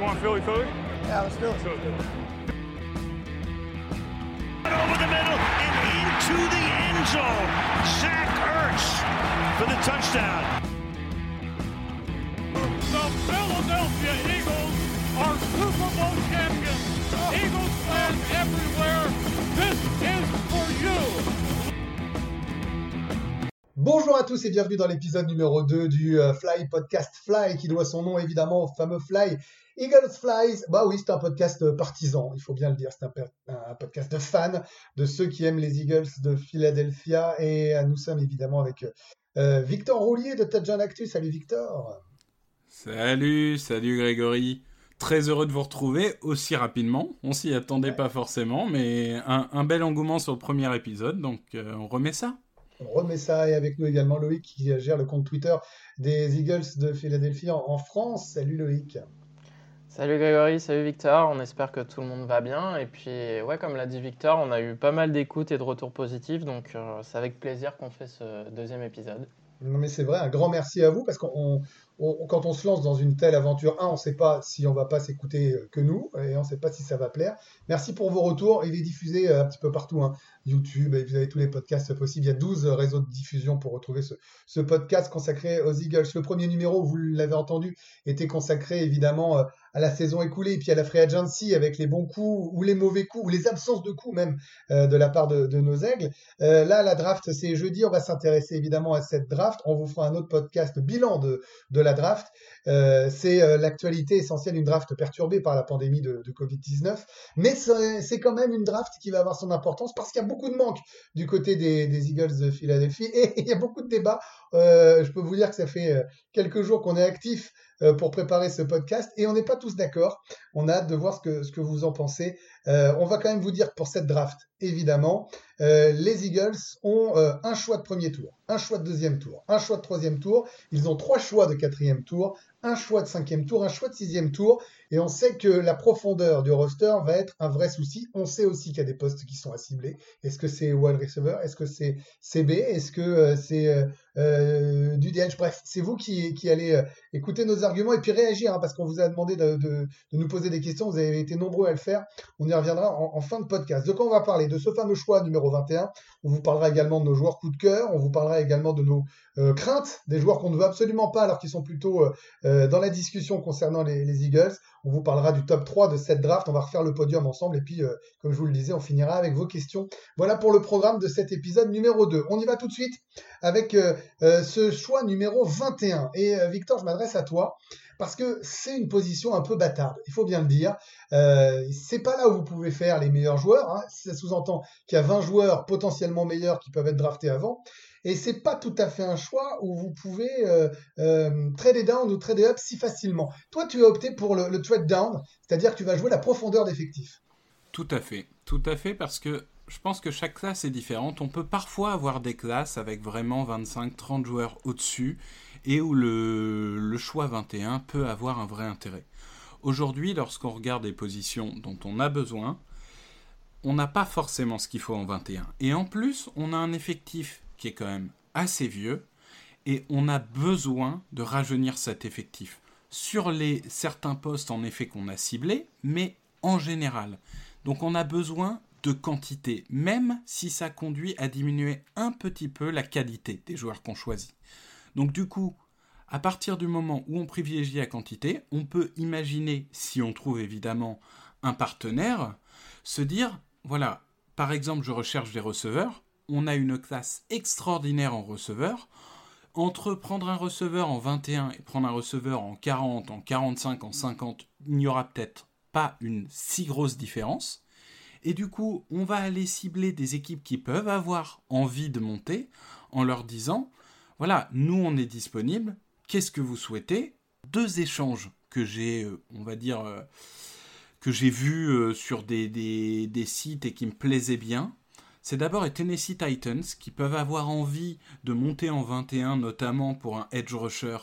You want Philly Philly? Yeah, let's do it. Over the middle and into the end zone. Zach Ertz for the touchdown. The Philadelphia Eagles are Super Bowl champions. Eagles fans everywhere, this is for you. Bonjour à tous et bienvenue dans l'épisode numéro 2 du euh, Fly Podcast Fly qui doit son nom évidemment au fameux Fly Eagles Flies. Bah oui, c'est un podcast euh, partisan, il faut bien le dire, c'est un, podcast de fans, de ceux qui aiment les Eagles de Philadelphia et euh, nous sommes évidemment avec euh, Victor Roulier de Touchdown Actu. Salut Victor. Salut, salut Grégory. Très heureux de vous retrouver aussi rapidement. On s'y attendait Ouais. pas forcément, mais un, un bel engouement sur le premier épisode, donc euh, on remet ça. On remet ça et avec nous également Loïc qui gère le compte Twitter des Eagles de Philadelphie en, en France. Salut Loïc. Salut Grégory, salut Victor, on espère que tout le monde va bien. Et puis, ouais, comme l'a dit Victor, on a eu pas mal d'écoutes et de retours positifs, donc euh, c'est avec plaisir qu'on fait ce deuxième épisode. Non mais c'est vrai, un grand merci à vous parce qu'on on- on- quand on se lance dans une telle aventure, un, on ne sait pas si on va pas s'écouter euh, que nous et on ne sait pas si ça va plaire. Merci pour vos retours. Il est diffusé euh, un petit peu partout, hein. YouTube, et vous avez tous les podcasts possibles. Il y a 12 réseaux de diffusion pour retrouver ce, podcast consacré aux Eagles. Le premier numéro, vous l'avez entendu, était consacré évidemment euh, à la saison écoulée et puis à la free agency avec les bons coups ou les mauvais coups ou les absences de coups même euh, de la part de, nos aigles. Euh, là, la draft, c'est jeudi. On va s'intéresser évidemment à cette draft. On vous fera un autre podcast bilan de, la draft. C'est l'actualité essentielle d'une draft perturbée par la pandémie de, de Covid-19. Mais c'est quand même une draft qui va avoir son importance parce qu'il y a beaucoup de manques du côté des Eagles de Philadelphie et il y a beaucoup de débats. Euh, je peux vous dire que ça fait euh, quelques jours qu'on est actif euh, pour préparer ce podcast et on n'est pas tous d'accord. On a hâte de voir ce que, vous en pensez. On va quand même vous dire pour cette draft, évidemment, les Eagles ont un choix de premier tour, un choix de deuxième tour, un choix de troisième tour. Ils ont trois choix de quatrième tour, un choix de cinquième tour, un choix de sixième tour. Et on sait que la profondeur du roster va être un vrai souci. On sait aussi qu'il y a des postes qui sont à cibler. Est-ce que c'est wide receiver? Est-ce que c'est CB Est-ce que c'est euh, du DH Bref, c'est vous qui, allez euh, écouter nos arguments et puis réagir, hein, parce qu'on vous a demandé de, de- de nous poser des questions. Vous avez été nombreux à le faire. On y reviendra en, en fin de podcast. De quoi on va parler? De ce fameux choix numéro 21. On vous parlera également de nos joueurs coup de cœur. On vous parlera également de nos euh, craintes, des joueurs qu'on ne veut absolument pas alors qu'ils sont plutôt euh, euh, dans la discussion concernant les, les Eagles. On vous parlera du top 3 de cette draft. On va refaire le podium ensemble. Et puis, comme je vous le disais, on finira avec vos questions. Voilà pour le programme de cet épisode numéro 2. On y va tout de suite avec ce choix numéro 21. Et Victor, je m'adresse à toi parce que c'est une position un peu bâtarde. Il faut bien le dire. Euh, c'est pas là où vous pouvez faire les meilleurs joueurs. Hein. Ça sous-entend qu'il y a 20 joueurs potentiellement meilleurs qui peuvent être draftés avant. Et c'est pas tout à fait un choix où vous pouvez euh, euh, trader down ou trader up si facilement. Toi, tu as opté pour le, le trade down, c'est-à-dire que tu vas jouer la profondeur d'effectif. Tout à fait, tout à fait, parce que je pense que chaque classe est différente. On peut parfois avoir des classes avec vraiment 25-30 joueurs au-dessus et où le, le choix 21 peut avoir un vrai intérêt. Aujourd'hui, lorsqu'on regarde les positions dont on a besoin, on n'a pas forcément ce qu'il faut en 21. Et en plus, on a un effectif qui est quand même assez vieux et on a besoin de rajeunir cet effectif sur les certains postes en effet qu'on a ciblés, mais en général. Donc on a besoin de quantité, même si ça conduit à diminuer un petit peu la qualité des joueurs qu'on choisit. Donc du coup, à partir du moment où on privilégie la quantité, on peut imaginer, si on trouve évidemment un partenaire, se dire, voilà, par exemple, je recherche des receveurs, on a une classe extraordinaire en receveurs, entre prendre un receveur en 21 et prendre un receveur en 40, en 45, en 50, il n'y aura peut-être pas une si grosse différence. Et du coup, on va aller cibler des équipes qui peuvent avoir envie de monter en leur disant, voilà, nous on est disponible, qu'est-ce que vous souhaitez? Deux échanges que j'ai, euh, on va dire, euh, que j'ai vus euh, sur des, des- des sites et qui me plaisaient bien. C'est d'abord les Tennessee Titans qui peuvent avoir envie de monter en 21, notamment pour un edge rusher.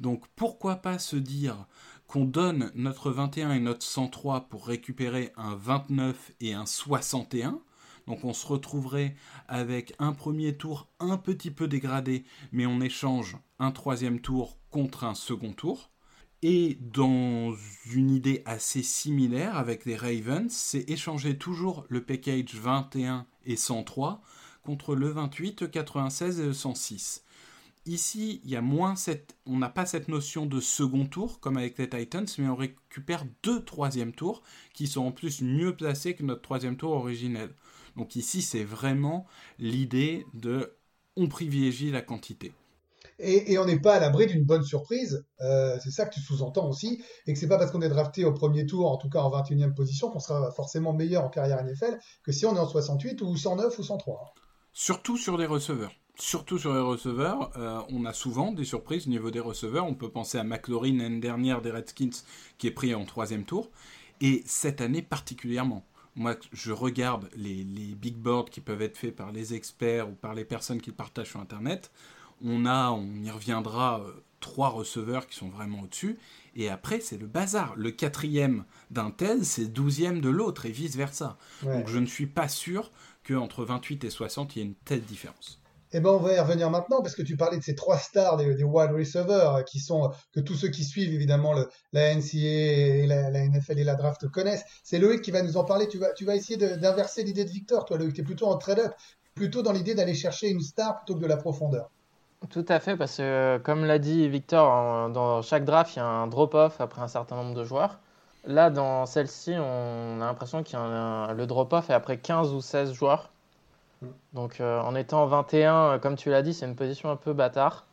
Donc pourquoi pas se dire qu'on donne notre 21 et notre 103 pour récupérer un 29 et un 61. Donc on se retrouverait avec un premier tour un petit peu dégradé, mais on échange un troisième tour contre un second tour. Et dans une idée assez similaire avec les Ravens, c'est échanger toujours le package 21 et 103 contre le 28, 96 et 106. Ici, il y a moins cette, on n'a pas cette notion de second tour comme avec les Titans, mais on récupère deux troisième tours qui sont en plus mieux placés que notre troisième tour originel. Donc ici, c'est vraiment l'idée de on privilégie la quantité. Et, on n'est pas à l'abri d'une bonne surprise. Euh, c'est ça que tu sous-entends aussi. Et que c'est pas parce qu'on est drafté au premier tour, en tout cas en 21e position, qu'on sera forcément meilleur en carrière NFL que si on est en 68 ou 109 ou 103. Surtout sur les receveurs. Surtout sur les receveurs, euh, on a souvent des surprises au niveau des receveurs. On peut penser à McLaurin l'année dernière des Redskins qui est pris en troisième tour. Et cette année particulièrement moi, je regarde les, les, big boards qui peuvent être faits par les experts ou par les personnes qui partagent sur Internet on a, on y reviendra, euh, trois receveurs qui sont vraiment au-dessus. Et après, c'est le bazar. Le quatrième d'un tel, c'est le douzième de l'autre, et vice-versa. Donc je ne suis pas sûr qu'entre 28 et 60, il y ait une telle différence. Eh ben, on va y revenir maintenant parce que tu parlais de ces trois stars des, wide receivers euh, qui sont que tous ceux qui suivent évidemment la NCA et la, NFL et la draft connaissent. C'est Loïc qui va nous en parler. Tu vas, tu vas essayer d'inverser l'idée de Victor. Toi, Loïc, tu es plutôt en trade-up, plutôt dans l'idée d'aller chercher une star plutôt que de la profondeur. Tout à fait, parce que comme l'a dit Victor, dans chaque draft, il y a un drop-off après un certain nombre de joueurs. Là, dans celle-ci, on a l'impression qu'il y a le drop-off est après 15 ou 16 joueurs. Donc euh, en étant 21, comme tu l'as dit, c'est une position un peu bâtard.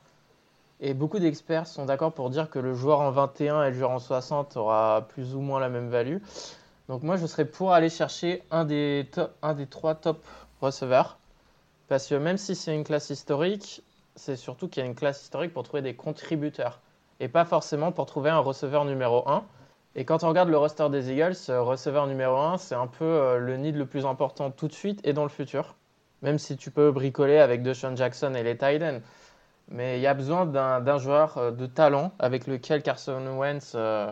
Et beaucoup d'experts sont d'accord pour dire que le joueur en 21 et le joueur en 60 aura plus ou moins la même value. Donc moi, je serais pour aller chercher un des, un des trois top receveurs. Parce que même si c'est une classe historique, c'est surtout qu'il y a une classe historique pour trouver des contributeurs et pas forcément pour trouver un receveur numéro 1. Et quand on regarde le roster des Eagles, receveur numéro 1, c'est un peu euh, le nid le plus important tout de suite et dans le futur. Même si tu peux bricoler avec DeShaun Jackson et les Titans. Mais il y a besoin d'un joueur euh, de talent avec lequel Carson Wentz euh,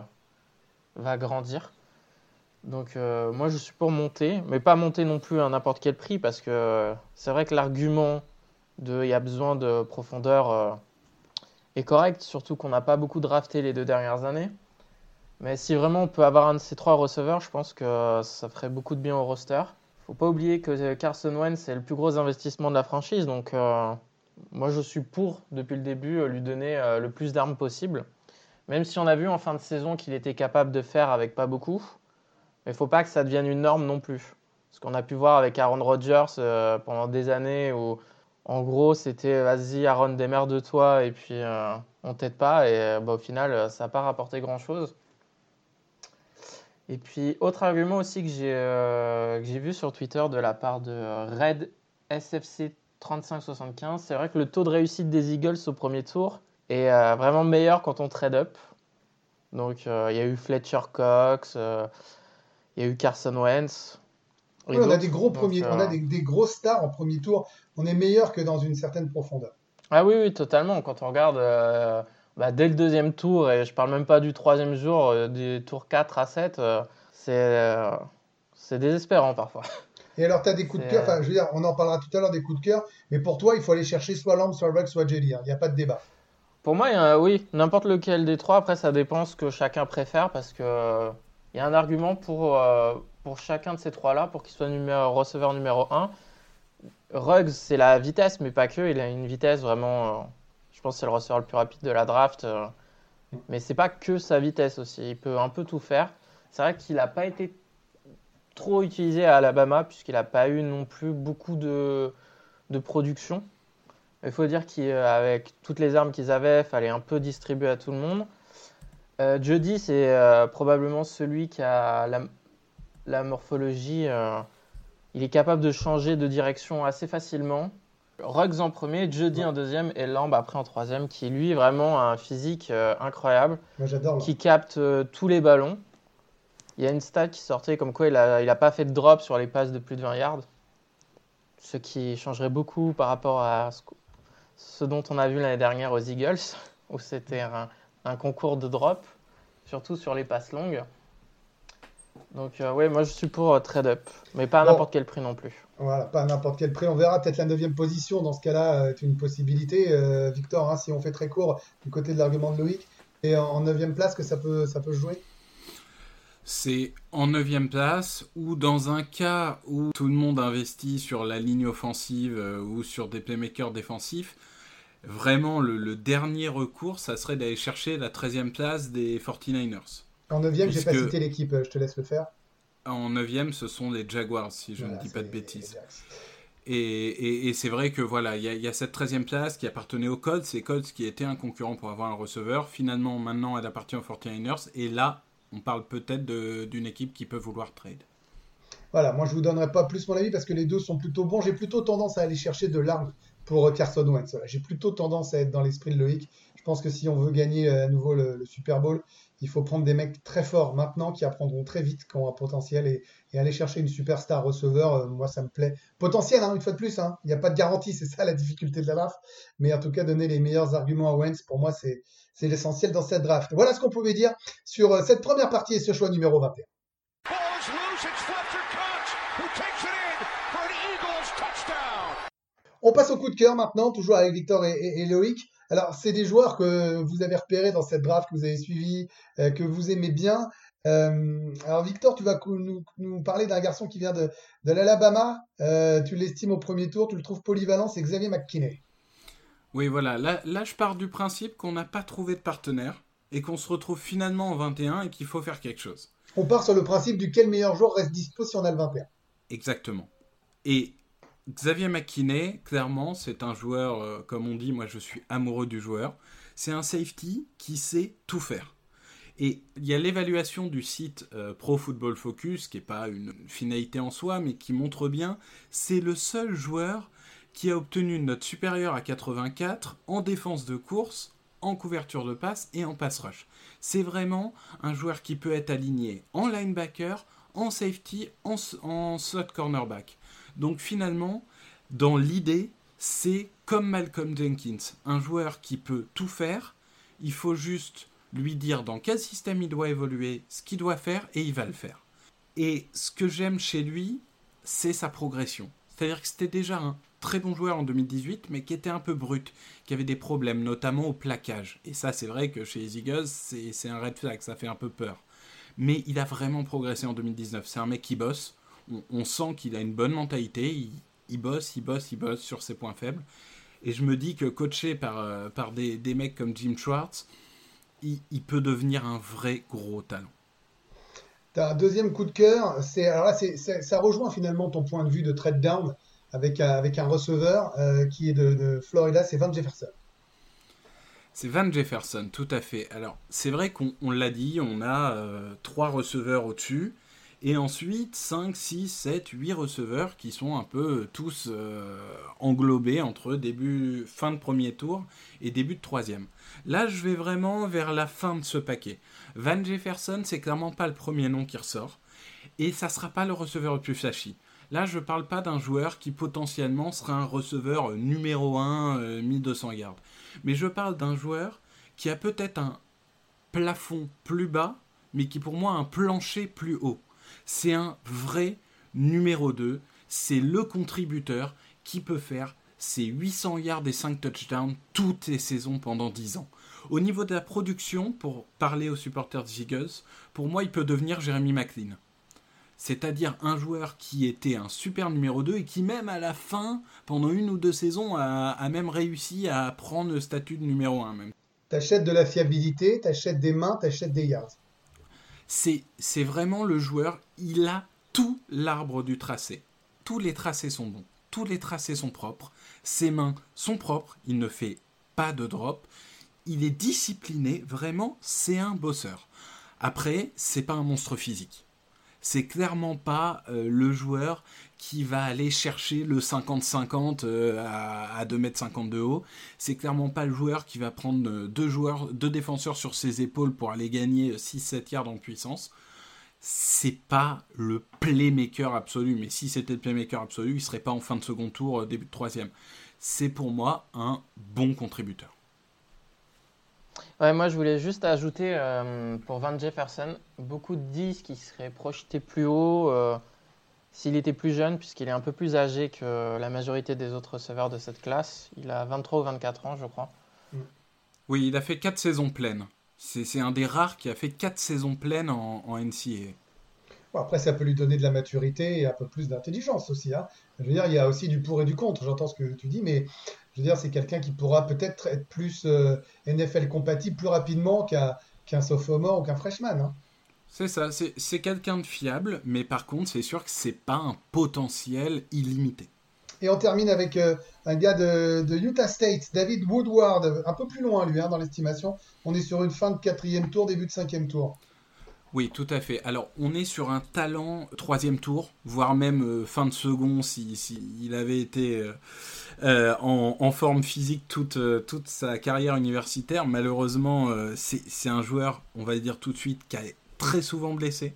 va grandir. Donc moi je suis pour monter, mais pas monter non plus à n'importe quel prix parce que c'est vrai que l'argument il y a besoin de profondeur euh, est correct, surtout qu'on n'a pas beaucoup drafté les deux dernières années. Mais si vraiment on peut avoir un de ces trois receveurs, je pense que ça ferait beaucoup de bien au roster. Faut pas oublier que Carson Wentz c'est le plus gros investissement de la franchise, donc euh, moi je suis pour depuis le début euh, lui donner le plus d'armes possible. Même si on a vu en fin de saison qu'il était capable de faire avec pas beaucoup, mais il faut pas que ça devienne une norme non plus. Ce qu'on a pu voir avec Aaron Rodgers pendant des années où en gros, c'était vas-y, Aaron, démerde de toi et puis euh, on t'aide pas. Et euh, bah, au final, euh, ça n'a pas rapporté grand-chose. Et puis, autre argument aussi que j'ai vu sur Twitter de la part de Red SFC 3575, c'est vrai que le taux de réussite des Eagles au premier tour est vraiment meilleur quand on trade up. Donc, il y a eu Fletcher Cox, il y a eu Carson Wentz on a des gros premiers, on a des, gros stars en premier tour. On est meilleur que dans une certaine profondeur. Ah oui, oui, totalement. Quand on regarde euh, bah, dès le deuxième tour, et je parle même pas du troisième jour, euh, du tour 4 à 7, euh, c'est désespérant parfois. Et alors, tu as des coups de cœur, enfin, je veux dire, on en parlera tout à l'heure des coups de cœur, mais pour toi, il faut aller chercher soit Lamb, soit Ruggs, soit Jelly. Hein. Il n'y a pas de débat. Pour moi, oui, n'importe lequel des trois. Après, ça dépend ce que chacun préfère parce que il y a un argument pour, pour chacun de ces trois-là pour qu'il soit numéro, receveur numéro 1. Ruggs, c'est la vitesse, mais pas que. Il a une vitesse vraiment. Pense que c'est le receveur le plus rapide de la draft. Euh, mais c'est pas que sa vitesse aussi. Il peut un peu tout faire. C'est vrai qu'il n'a pas été trop utilisé à Alabama, puisqu'il n'a pas eu non plus beaucoup de, de production. Il faut dire qu'avec toutes les armes qu'ils avaient, il fallait un peu distribuer à tout le monde. Euh, Jody, c'est euh, probablement celui qui a la, la morphologie, il est capable de changer de direction assez facilement. Ruggs en premier, Jody en deuxième et Lamb après en troisième, qui lui vraiment a un physique euh, incroyable, qui capte euh, tous les ballons. Il y a une stat qui sortait comme quoi il n'a il a pas fait de drop sur les passes de plus de 20 yards, ce qui changerait beaucoup par rapport à ce, dont on a vu l'année dernière aux Eagles, où c'était un, un concours de drop, surtout sur les passes longues. Donc, euh, ouais, moi je suis pour euh, trade up, mais pas à n'importe quel prix non plus. Voilà, pas à n'importe quel prix. On verra peut-être la neuvième position. Dans ce cas-là, est une possibilité, euh, Victor, hein, si on fait très court du côté de l'argument de Loïc. Et en 9 place que ça peut, ça peut jouer? C'est en 9 place ou dans un cas où tout le monde investit sur la ligne offensive euh, ou sur des playmakers défensifs, vraiment le, dernier recours, ça serait d'aller chercher la 13e place des 49ers. En 9 j'ai pas cité l'équipe, euh, je te laisse le faire. En 9 ce sont les Jaguars, si je ne dis pas de bêtises. Et, c'est vrai que voilà, il y, a cette 13e place qui appartenait aux Colts, c'est Colts qui était un concurrent pour avoir un receveur. Finalement, maintenant, elle appartient aux 49ers. Et là, on parle peut-être d'une équipe qui peut vouloir trade. Voilà, moi je vous donnerai pas plus mon avis parce que les deux sont plutôt bons. J'ai plutôt tendance à aller chercher de l'arme pour Carson Wentz. J'ai plutôt tendance à être dans l'esprit de Loïc. Je pense que si on veut gagner euh, à nouveau le, Super Bowl, il faut prendre des mecs très forts maintenant qui apprendront très vite, qui ont un potentiel et, aller chercher une superstar receveur. Euh, moi, ça me plaît. Potentiel, hein, une fois de plus. Hein. Il n'y a pas de garantie, c'est ça la difficulté de la draft. Mais en tout cas, donner les meilleurs arguments à Wentz, pour moi, c'est l'essentiel dans cette draft. Voilà ce qu'on pouvait dire sur euh, cette première partie et ce choix numéro 21. On passe au coup de cœur maintenant, toujours avec Victor et, Loïc. Alors, c'est des joueurs que vous avez repérés dans cette draft, que vous avez suivi, euh, que vous aimez bien. Euh, alors, Victor, tu vas nous, parler d'un garçon qui vient de, l'Alabama. Euh, tu l'estimes au premier tour, tu le trouves polyvalent, c'est Xavier McKinney. Oui, voilà. Là, là je pars du principe qu'on n'a pas trouvé de partenaire et qu'on se retrouve finalement en 21 et qu'il faut faire quelque chose. On part sur le principe du quel meilleur joueur reste dispo si on a le 21. Exactement. Et Xavier McKinney, clairement, c'est un joueur, euh, comme on dit, moi je suis amoureux du joueur. C'est un safety qui sait tout faire. Et il y a l'évaluation du site euh, Pro Football Focus, qui n'est pas une finalité en soi, mais qui montre bien, c'est le seul joueur qui a obtenu une note supérieure à 84 en défense de course, en couverture de passe et en pass rush. C'est vraiment un joueur qui peut être aligné en linebacker, en safety, en, en slot cornerback. Donc finalement, dans l'idée, c'est comme Malcolm Jenkins, un joueur qui peut tout faire. Il faut juste lui dire dans quel système il doit évoluer, ce qu'il doit faire, et il va le faire. Et ce que j'aime chez lui, c'est sa progression. C'est-à-dire que c'était déjà un très bon joueur en 2018, mais qui était un peu brut, qui avait des problèmes, notamment au plaquage. Et ça, c'est vrai que chez les Eagles, c'est un red flag, ça fait un peu peur. Mais il a vraiment progressé en 2019. C'est un mec qui bosse on, sent qu'il a une bonne mentalité, il, bosse, il bosse, il bosse sur ses points faibles. Et je me dis que coaché par, euh, par des, mecs comme Jim Schwartz, il, peut devenir un vrai gros talent. T'as un deuxième coup de cœur, c'est alors là, ça rejoint finalement ton point de vue de trade down avec, avec un receveur euh, qui est de, Florida, c'est Van Jefferson. C'est Van Jefferson, tout à fait. Alors, c'est vrai qu'on l'a dit, on a euh, trois receveurs au-dessus. Et ensuite, 5, 6, 7, 8 receveurs qui sont un peu tous euh, englobés entre début, fin de premier tour et début de troisième. Là, je vais vraiment vers la fin de ce paquet. Van Jefferson, c'est clairement pas le premier nom qui ressort. Et ça sera pas le receveur le plus flashy. Là, je parle pas d'un joueur qui potentiellement sera un receveur numéro 1, 1200 euh, yards. Mais je parle d'un joueur qui a peut-être un plafond plus bas, mais qui pour moi a un plancher plus haut. C'est un vrai numéro 2. C'est le contributeur qui peut faire ses 800 yards et 5 touchdowns toutes les saisons pendant 10 ans. Au niveau de la production, pour parler aux supporters des Eagles, pour moi, il peut devenir Jeremy McLean. C'est-à-dire un joueur qui était un super numéro 2 et qui même à la fin, pendant une ou deux saisons, a, même réussi à prendre le statut de numéro 1 même. T'achètes de la fiabilité, t'achètes des mains, t'achètes des yards c'est vraiment le joueur, il a tout l'arbre du tracé. Tous les tracés sont bons, tous les tracés sont propres, ses mains sont propres, il ne fait pas de drop, il est discipliné, vraiment, c'est un bosseur. Après, c'est pas un monstre physique. C'est clairement pas euh, le joueur qui va aller chercher le 50-50 euh, à, 2m50 de haut. C'est clairement pas le joueur qui va prendre euh, deux joueurs, deux défenseurs sur ses épaules pour aller gagner 6-7 yards en puissance. C'est pas le playmaker absolu, mais si c'était le playmaker absolu, il serait pas en fin de second tour, euh, début de troisième. C'est pour moi un bon contributeur. Ouais, moi je voulais juste ajouter pour Van Jefferson, beaucoup disent qu'il serait projeté plus haut s'il était plus jeune, puisqu'il est un peu plus âgé que la majorité des autres receveurs de cette classe, il a 23 ou 24 ans, je crois. Oui, il a fait 4 saisons pleines. C'est un des rares qui a fait 4 saisons pleines en, en NCAA. Bon, après, ça peut lui donner de la maturité et un peu plus d'intelligence aussi. Hein. Je veux dire, il y a aussi du pour et du contre. J'entends ce que tu dis, mais je veux dire, c'est quelqu'un qui pourra peut-être être plus euh, NFL compatible plus rapidement qu'un qu'un sophomore ou qu'un freshman. Hein. C'est ça, c'est quelqu'un de fiable, mais par contre, c'est sûr que c'est pas un potentiel illimité. Et on termine avec euh, un gars de, Utah State, David Woodward, un peu plus loin lui hein, dans l'estimation. On est sur une fin de quatrième tour, début de cinquième tour. Oui, tout à fait. Alors, on est sur un talent troisième tour, voire même euh, fin de second si, il avait été euh, en, forme physique toute, toute sa carrière universitaire. Malheureusement, c'est un joueur, on va dire tout de suite, qui a très souvent blessé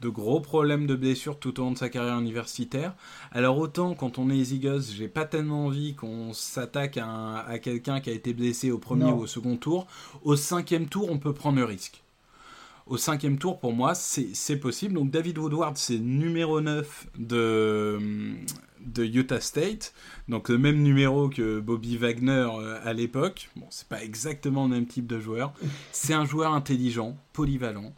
de gros problèmes de blessures tout au long de sa carrière universitaire. Alors autant quand on est Eagles, j'ai pas tellement envie qu'on s'attaque à, quelqu'un qui a été blessé au premier ou au second tour. Au cinquième tour, on peut prendre le risque. Au cinquième tour, pour moi, c'est possible. Donc David Woodward, c'est numéro 9 de, de Utah State. Donc le même numéro que Bobby Wagner euh, à l'époque. Bon, c'est pas exactement le même type de joueur. C'est un joueur intelligent, polyvalent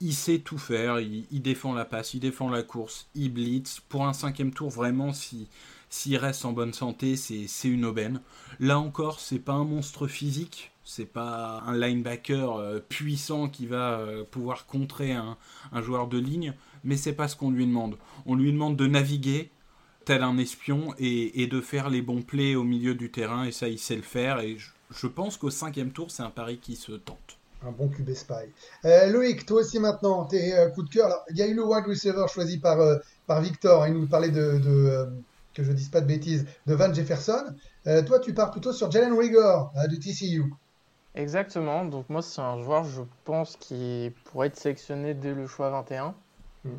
il sait tout faire, il, défend la passe, il défend la course, il blitz. Pour un cinquième tour, vraiment, si s'il reste en bonne santé, c'est une aubaine. Là encore, c'est pas un monstre physique, c'est pas un linebacker euh, puissant qui va euh, pouvoir contrer un, joueur de ligne, mais c'est pas ce qu'on lui demande. On lui demande de naviguer tel un espion et, de faire les bons plays au milieu du terrain, et ça, il sait le faire. Et je pense qu'au cinquième tour, c'est un pari qui se tente. Un bon QB spy. Euh, Loïc, toi aussi maintenant, tes euh, coups de cœur. il y a eu le wide receiver choisi par, euh, par Victor. Il nous parlait de, que je dise pas de bêtises, de Van Jefferson. toi, tu pars plutôt sur Jalen Rigor de TCU. Exactement. Donc moi, c'est un joueur, je pense, qui pourrait être sélectionné dès le choix 21. Hmm.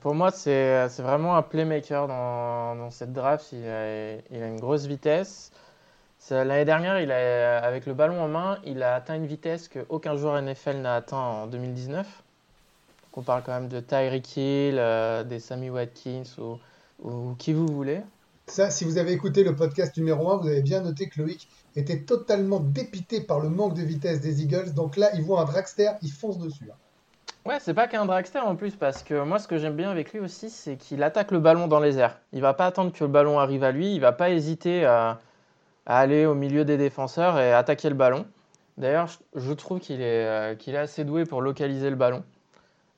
Pour moi, c'est vraiment un playmaker dans, dans cette draft. Il a, il a une grosse vitesse. L'année dernière, il a, avec le ballon en main, il a atteint une vitesse qu'aucun joueur NFL n'a atteint en 2019. on parle quand même de Tyreek Hill, euh, des Sammy Watkins ou, qui vous voulez. Ça, si vous avez écouté le podcast numéro 1, vous avez bien noté que Loïc était totalement dépité par le manque de vitesse des Eagles. Donc là, il voit un dragster, il fonce dessus. Hein. Ouais, c'est pas qu'un dragster en plus, parce que moi, ce que j'aime bien avec lui aussi, c'est qu'il attaque le ballon dans les airs. Il va pas attendre que le ballon arrive à lui, il va pas hésiter à aller au milieu des défenseurs et attaquer le ballon. D'ailleurs, je trouve qu'il est, euh, qu'il est assez doué pour localiser le ballon.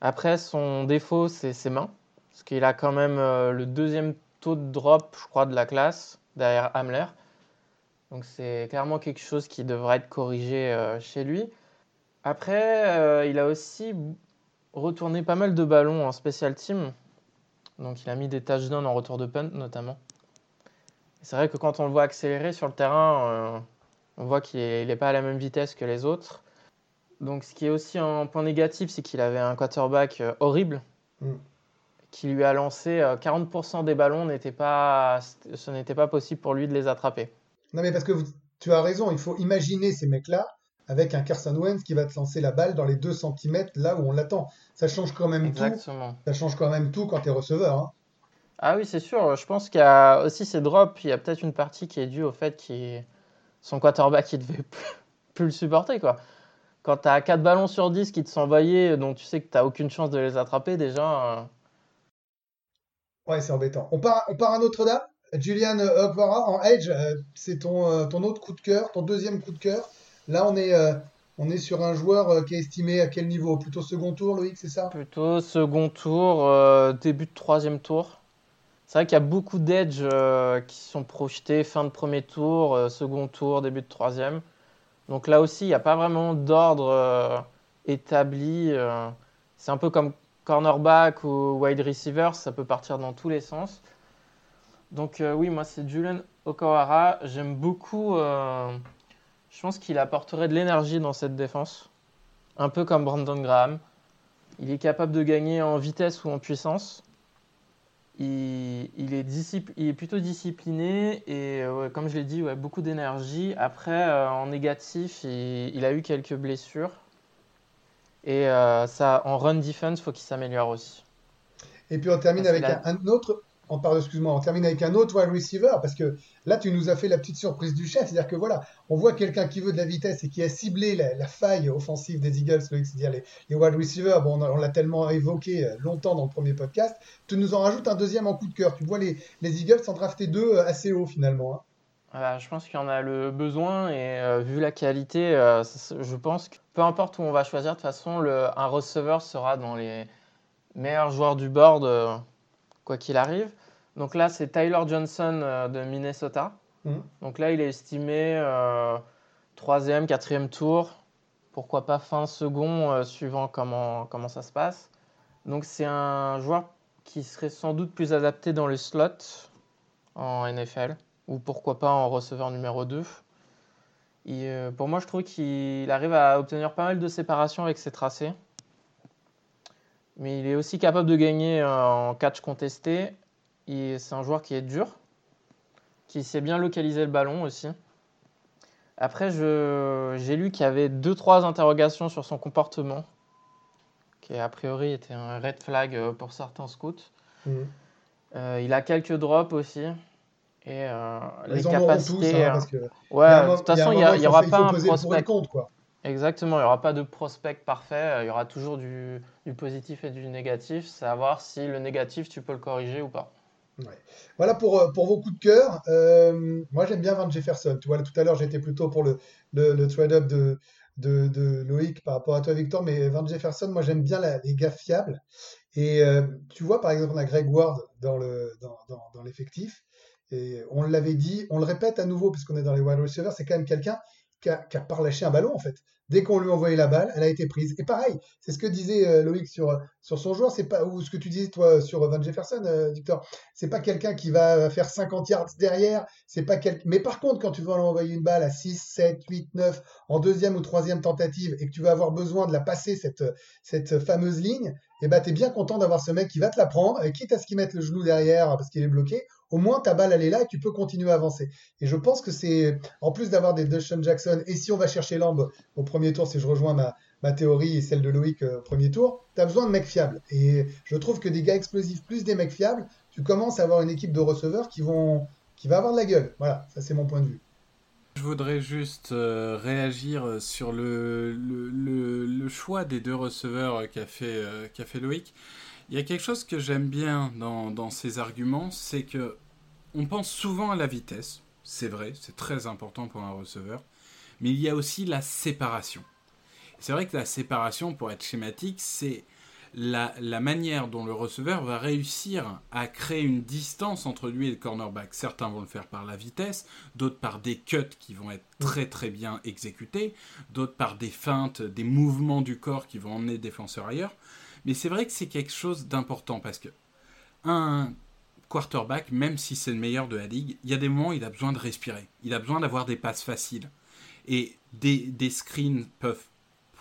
Après, son défaut, c'est ses mains, parce qu'il a quand même euh, le deuxième taux de drop, je crois, de la classe, derrière Hamler. Donc c'est clairement quelque chose qui devrait être corrigé euh, chez lui. Après, il a aussi retourné pas mal de ballons en special team. Donc il a mis des touchdowns en retour de punt notamment. C'est vrai que quand on le voit accélérer sur le terrain, euh, on voit qu'il n'est pas à la même vitesse que les autres. Donc ce qui est aussi un point négatif, c'est qu'il avait un quarterback euh, horrible mm. qui lui a lancé 40% euh, des ballons, pas, ce n'était pas possible pour lui de les attraper. Non mais parce que tu as raison, il faut imaginer ces mecs-là avec un Carson Wentz qui va te lancer la balle dans les 2 cm là où on l'attend. Ça change quand même tout. Ça change quand même tout quand tu es receveur. Hein. Ah oui, c'est sûr. Je pense qu'il y a aussi ces drops. Il y a peut-être une partie qui est due au fait que son quarterback ne devait plus, le supporter. Quoi. Quand tu as 4 ballons sur 10 qui te sont envoyés, dont tu sais que tu n'as aucune chance de les attraper, déjà. Euh. Ouais, c'est embêtant. On part, on part à Notre-Dame. Julian Ogvara en Edge, euh, c'est ton, euh, ton autre coup de cœur, ton deuxième coup de cœur. Là, on est, on est sur un joueur qui est estimé à quel niveau? Plutôt second tour, Loïc, c'est ça? Plutôt second tour, début de troisième tour. C'est vrai qu'il y a beaucoup d'edge euh, qui sont projetés fin de premier tour, euh, second tour, début de troisième. Donc là aussi, il n'y a pas vraiment d'ordre euh, établi. c'est un peu comme cornerback ou wide receiver, ça peut partir dans tous les sens. Donc oui, moi c'est Julian Okawara. J'aime beaucoup. je pense qu'il apporterait de l'énergie dans cette défense. Un peu comme Brandon Graham. Il est capable de gagner en vitesse ou en puissance il, est plutôt discipliné et, euh, comme je l'ai dit, ouais, beaucoup d'énergie. Après, euh, en négatif, il, a eu quelques blessures. Et euh, ça, en run defense, il faut qu'il s'améliore aussi. Et puis on termine avec un, autre. On, pardon, excuse-moi, on termine avec un autre wide receiver parce que là, tu nous as fait la petite surprise du chef. C'est-à-dire que voilà, on voit quelqu'un qui veut de la vitesse et qui a ciblé la, faille offensive des Eagles, c'est-à-dire les, wide receivers. Bon, on, l'a tellement évoqué euh, longtemps dans le premier podcast. Tu nous en rajoutes un deuxième en coup de cœur. Tu vois les, les Eagles en drafter deux euh, assez haut finalement. Hein. Ah, je pense qu'il y en a le besoin et euh, vu la qualité, je pense que peu importe où on va choisir, de toute façon, le, un receveur sera dans les meilleurs joueurs du board, quoi qu'il arrive. Donc là, c'est Tyler Johnson euh, de Minnesota. Mmh. Donc là, il est estimé euh, troisième, quatrième tour. Pourquoi pas fin second, euh, suivant comment, comment ça se passe. Donc c'est un joueur qui serait sans doute plus adapté dans le slot en NFL. Ou pourquoi pas en receveur numéro 2. pour moi, je trouve qu'il arrive à obtenir pas mal de séparation avec ses tracés. Mais il est aussi capable de gagner en catch contesté c'est un joueur qui est dur, qui sait bien localiser le ballon aussi. Après, j'ai lu qu'il y avait deux trois interrogations sur son comportement, qui a priori était un red flag euh, pour certains scouts. Mhm. Euh, il a quelques drops aussi. Et euh, les capacités. Hein, ouais, de toute façon, il n'y aura pas un prospect. Exactement, il n'y aura pas de prospect parfait. Il y aura toujours du, du positif et du négatif. Savoir si le négatif, tu peux le corriger ou pas. Voilà pour, euh, pour vos coups de cœur. Euh, moi, j'aime bien Van Jefferson. Tu vois, tout à l'heure, j'étais plutôt pour le, le, trade-up de, de, de, Loïc par rapport à toi, Victor. Mais Van Jefferson, moi, j'aime bien les gars fiables. Et euh, tu vois, par exemple, on a Greg Ward dans, le, dans, dans, l'effectif. Et on l'avait dit, on le répète à nouveau, puisqu'on est dans les wide receivers, c'est quand même quelqu'un qui a, qui pas lâché un ballon, en fait. Dès qu'on lui envoyait la balle, elle a été prise. Et pareil, c'est ce que disait euh, Loïc sur, son joueur, c'est pas ou ce que tu disais toi sur Van Jefferson, euh, Victor. C'est pas quelqu'un qui va faire 50 yards derrière. C'est pas quel... Mais par contre, quand tu vas lui envoyer une balle à 6, 7, 8, 9 en deuxième ou troisième tentative et que tu vas avoir besoin de la passer cette, cette fameuse ligne, et eh ben, tu es bien content d'avoir ce mec qui va te la prendre, quitte à ce qu'il mette le genou derrière parce qu'il est bloqué, au moins ta balle elle est là et tu peux continuer à avancer. Et je pense que c'est, en plus d'avoir des Dushan Jackson, et si on va chercher Lamb au premier tour, si je rejoins ma, théorie et celle de Loïc euh, au premier tour, tu as besoin de mecs fiables. Et je trouve que des gars explosifs plus des mecs fiables, tu commences à avoir une équipe de receveurs qui, vont, qui va avoir de la gueule. Voilà, ça c'est mon point de vue. Je voudrais juste euh, réagir sur le, le, choix des deux receveurs qu'a fait, euh, fait Loïc. Il y a quelque chose que j'aime bien dans, dans ces arguments, c'est que on pense souvent à la vitesse, c'est vrai, c'est très important pour un receveur, mais il y a aussi la séparation. C'est vrai que la séparation, pour être schématique, c'est la, manière dont le receveur va réussir à créer une distance entre lui et le cornerback. Certains vont le faire par la vitesse, d'autres par des cuts qui vont être très très bien exécutés, d'autres par des feintes, des mouvements du corps qui vont emmener le défenseur ailleurs. Mais c'est vrai que c'est quelque chose d'important parce que un quarterback, même si c'est le meilleur de la ligue, il y a des moments où il a besoin de respirer. Il a besoin d'avoir des passes faciles. Et des, screens peuvent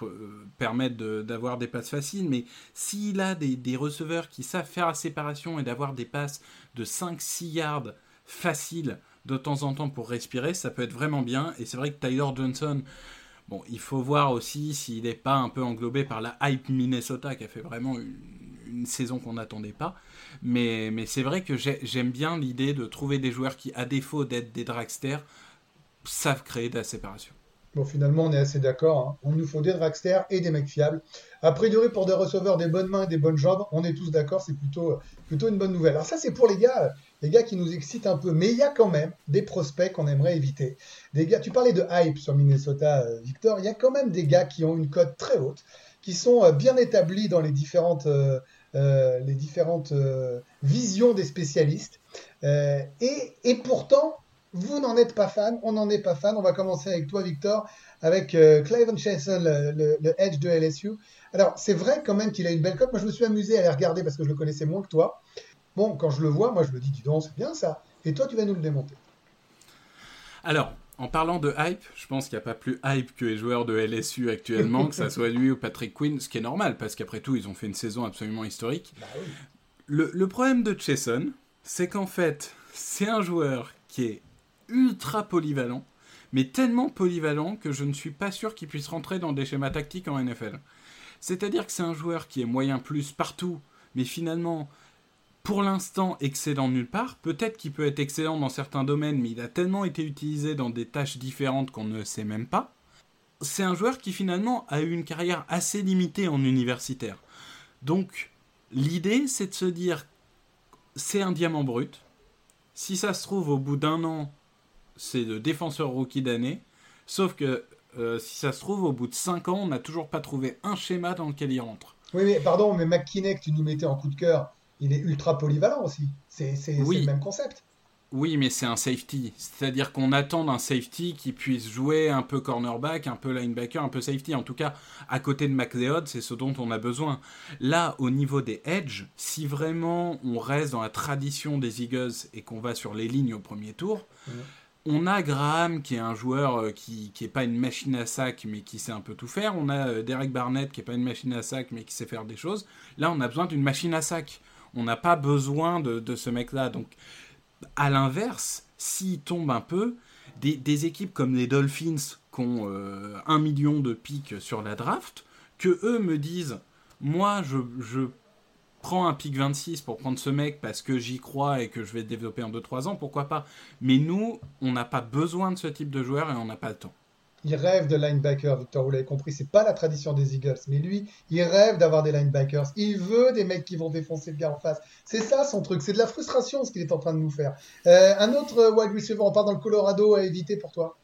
euh, permettre d'avoir des passes faciles, mais s'il a des, receveurs qui savent faire la séparation et d'avoir des passes de 5-6 yards faciles de temps en temps pour respirer, ça peut être vraiment bien. Et c'est vrai que Tyler Johnson, il faut voir aussi s'il n'est pas un peu englobé par la hype Minnesota qui a fait vraiment une, saison qu'on n'attendait pas. Mais, mais c'est vrai que j'aime bien l'idée de trouver des joueurs qui, à défaut d'être des dragsters, savent créer de la séparation. Bon, finalement, on est assez d'accord. Hein. On nous faut des dragsters et des mecs fiables. A priori, pour des receveurs, des bonnes mains et des bonnes jambes, on est tous d'accord, c'est plutôt, plutôt une bonne nouvelle. Alors ça, c'est pour les gars, les gars qui nous excitent un peu. Mais il y a quand même des prospects qu'on aimerait éviter. Des gars, tu parlais de hype sur Minnesota, euh, Victor. Il y a quand même des gars qui ont une cote très haute, qui sont euh, bien établis dans les différentes, euh, les différentes visions des spécialistes. et, et pourtant, vous n'en êtes pas fan, on n'en est pas fan. On va commencer avec toi, Victor, avec euh, Clayton le, Edge de LSU. Alors, c'est vrai quand même qu'il a une belle cote. Moi, je me suis amusé à les regarder parce que je le connaissais moins que toi. Bon, quand je le vois, moi, je me dis, dis donc, c'est bien ça. Et toi, tu vas nous le démonter. Alors, en parlant de hype, je pense qu'il n'y a pas plus hype que les joueurs de LSU actuellement, que ça soit lui ou Patrick Quinn, ce qui est normal, parce qu'après tout, ils ont fait une saison absolument historique. Bah le, le problème de Chesson, c'est qu'en fait, c'est un joueur qui est ultra polyvalent, mais tellement polyvalent que je ne suis pas sûr qu'il puisse rentrer dans des schémas tactiques en NFL. C'est-à-dire que c'est un joueur qui est moyen plus partout, mais finalement pour l'instant excellent nulle part. Peut-être qu'il peut être excellent dans certains domaines, mais il a tellement été utilisé dans des tâches différentes qu'on ne sait même pas. C'est un joueur qui finalement a eu une carrière assez limitée en universitaire. Donc l'idée c'est de se dire c'est un diamant brut. Si ça se trouve au bout d'un an, c'est le défenseur rookie d'année. Sauf que euh, si ça se trouve au bout de 5 ans, on n'a toujours pas trouvé un schéma dans lequel il rentre. Oui, mais pardon, mais McKinney que tu nous mettais en coup de cœur, il est ultra polyvalent aussi. C'est Oui. le même concept. Oui, mais c'est un safety. C'est-à-dire qu'on attend d'un safety qui puisse jouer un peu cornerback, un peu linebacker, un peu safety. En tout cas, à côté de McLeod, c'est ce dont on a besoin. Là, au niveau des edge, si vraiment on reste dans la tradition des Eagles et qu'on va sur les lignes au premier tour, on a Graham qui est un joueur euh, qui qui est pas une machine à sac mais qui sait un peu tout faire. On a euh, Derek Barnett qui est pas une machine à sac mais qui sait faire des choses. Là, on a besoin d'une machine à sac. On n'a pas besoin de, ce mec-là. Donc, à l'inverse, s'il tombe un peu, des, équipes comme les Dolphins qui ont euh, un million de pics sur la draft, que eux me disent, moi je, je prends un pic 26 pour prendre ce mec parce que j'y crois et que je vais développer en 2-3 ans, pourquoi pas Mais nous, on n'a pas besoin de ce type de joueur et on n'a pas le temps. Il rêve de linebacker, Victor, vous l'avez compris, c'est pas la tradition des Eagles, mais lui, il rêve d'avoir des linebackers. Il veut des mecs qui vont défoncer le gars en face. C'est ça son truc, c'est de la frustration ce qu'il est en train de nous faire. Euh, un autre euh, wide receiver, on part dans le Colorado à éviter pour toi.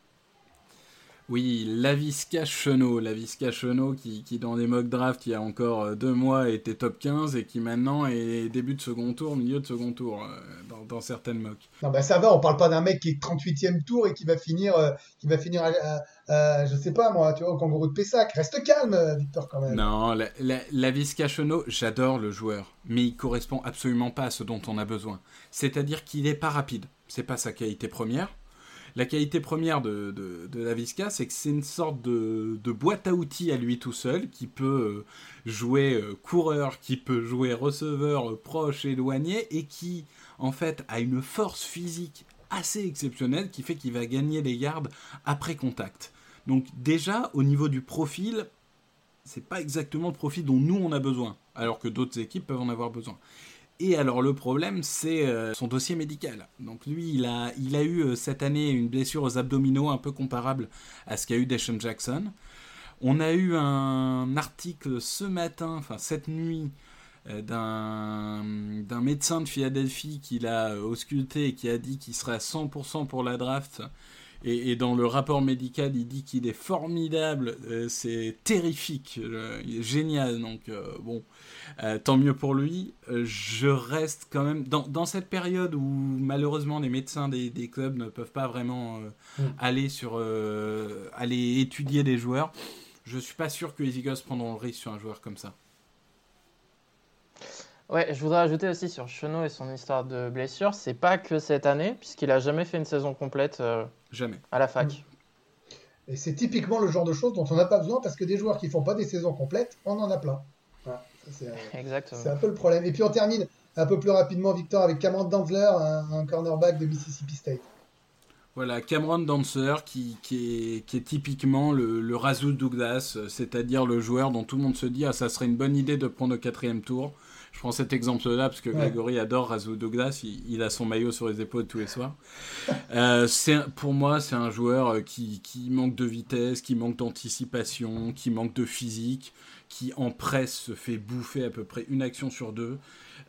Oui, Lavisca Chenot, Lavisca Chenot qui, qui dans les mock drafts il y a encore euh, deux mois était top 15 et qui maintenant est début de second tour, milieu de second tour euh, dans, dans certaines mocks. Non, bah ça va, on parle pas d'un mec qui est 38e tour et qui va finir, euh, qui va finir à, à- à- je sais pas moi, tu vois, au kangourou de Pessac. Reste calme, Victor, quand même. Non, la, la, Lavisca Chenot, j'adore le joueur, mais il correspond absolument pas à ce dont on a besoin. C'est-à-dire qu'il est pas rapide, c'est pas sa qualité première. La qualité première de, de, Lavisca, c'est que c'est une sorte de, boîte à outils à lui tout seul, qui peut euh, jouer euh, coureur, qui peut jouer receveur euh, proche, éloigné, et qui, en fait, a une force physique assez exceptionnelle qui fait qu'il va gagner les yards après contact. Donc déjà, au niveau du profil, c'est pas exactement le profil dont nous on a besoin, alors que d'autres équipes peuvent en avoir besoin. Et alors le problème, c'est euh, son dossier médical. Donc lui, il a, il a eu euh, cette année une blessure aux abdominaux un peu comparable à ce qu'a eu Deshaun Jackson. On a eu un article ce matin, enfin cette nuit, euh, d'un médecin de Philadelphie qui l'a ausculté et qui a dit qu'il serait à 100% pour la draft. Et, et dans le rapport médical, il dit qu'il est formidable, euh, c'est terrifique, euh, il est génial. Donc euh, bon, tant mieux pour lui. Je reste quand même dans, dans cette période où malheureusement les médecins des, des clubs ne peuvent pas vraiment Mm. aller sur aller étudier des joueurs. Je suis pas sûr que les Eagles prendront le risque sur un joueur comme ça. Ouais, je voudrais ajouter aussi sur Chenot et son histoire de blessure, c'est pas que cette année, puisqu'il a jamais fait une saison complète euh, Jamais. à la fac. Et c'est typiquement le genre de choses dont on n'a pas besoin parce que des joueurs qui font pas des saisons complètes, on en a plein. Voilà, c'est, euh, Exactement. c'est un peu le problème. Et puis on termine un peu plus rapidement, Victor, avec Cameron Dantzler, un, un cornerback de Mississippi State. Voilà, Cameron Dancer qui, qui, est, qui est typiquement le, le Razoo Douglas, euh, c'est-à-dire le joueur dont tout le monde se dit ah ça serait une bonne idée de prendre au quatrième tour. Je prends cet exemple-là parce que Ouais. Grégory adore Razoo Douglas, il, il a son maillot sur les épaules tous les soirs. Euh, pour moi, c'est un joueur euh, qui, qui manque de vitesse, qui manque d'anticipation, qui manque de physique, qui en presse se fait bouffer à peu près une action sur deux.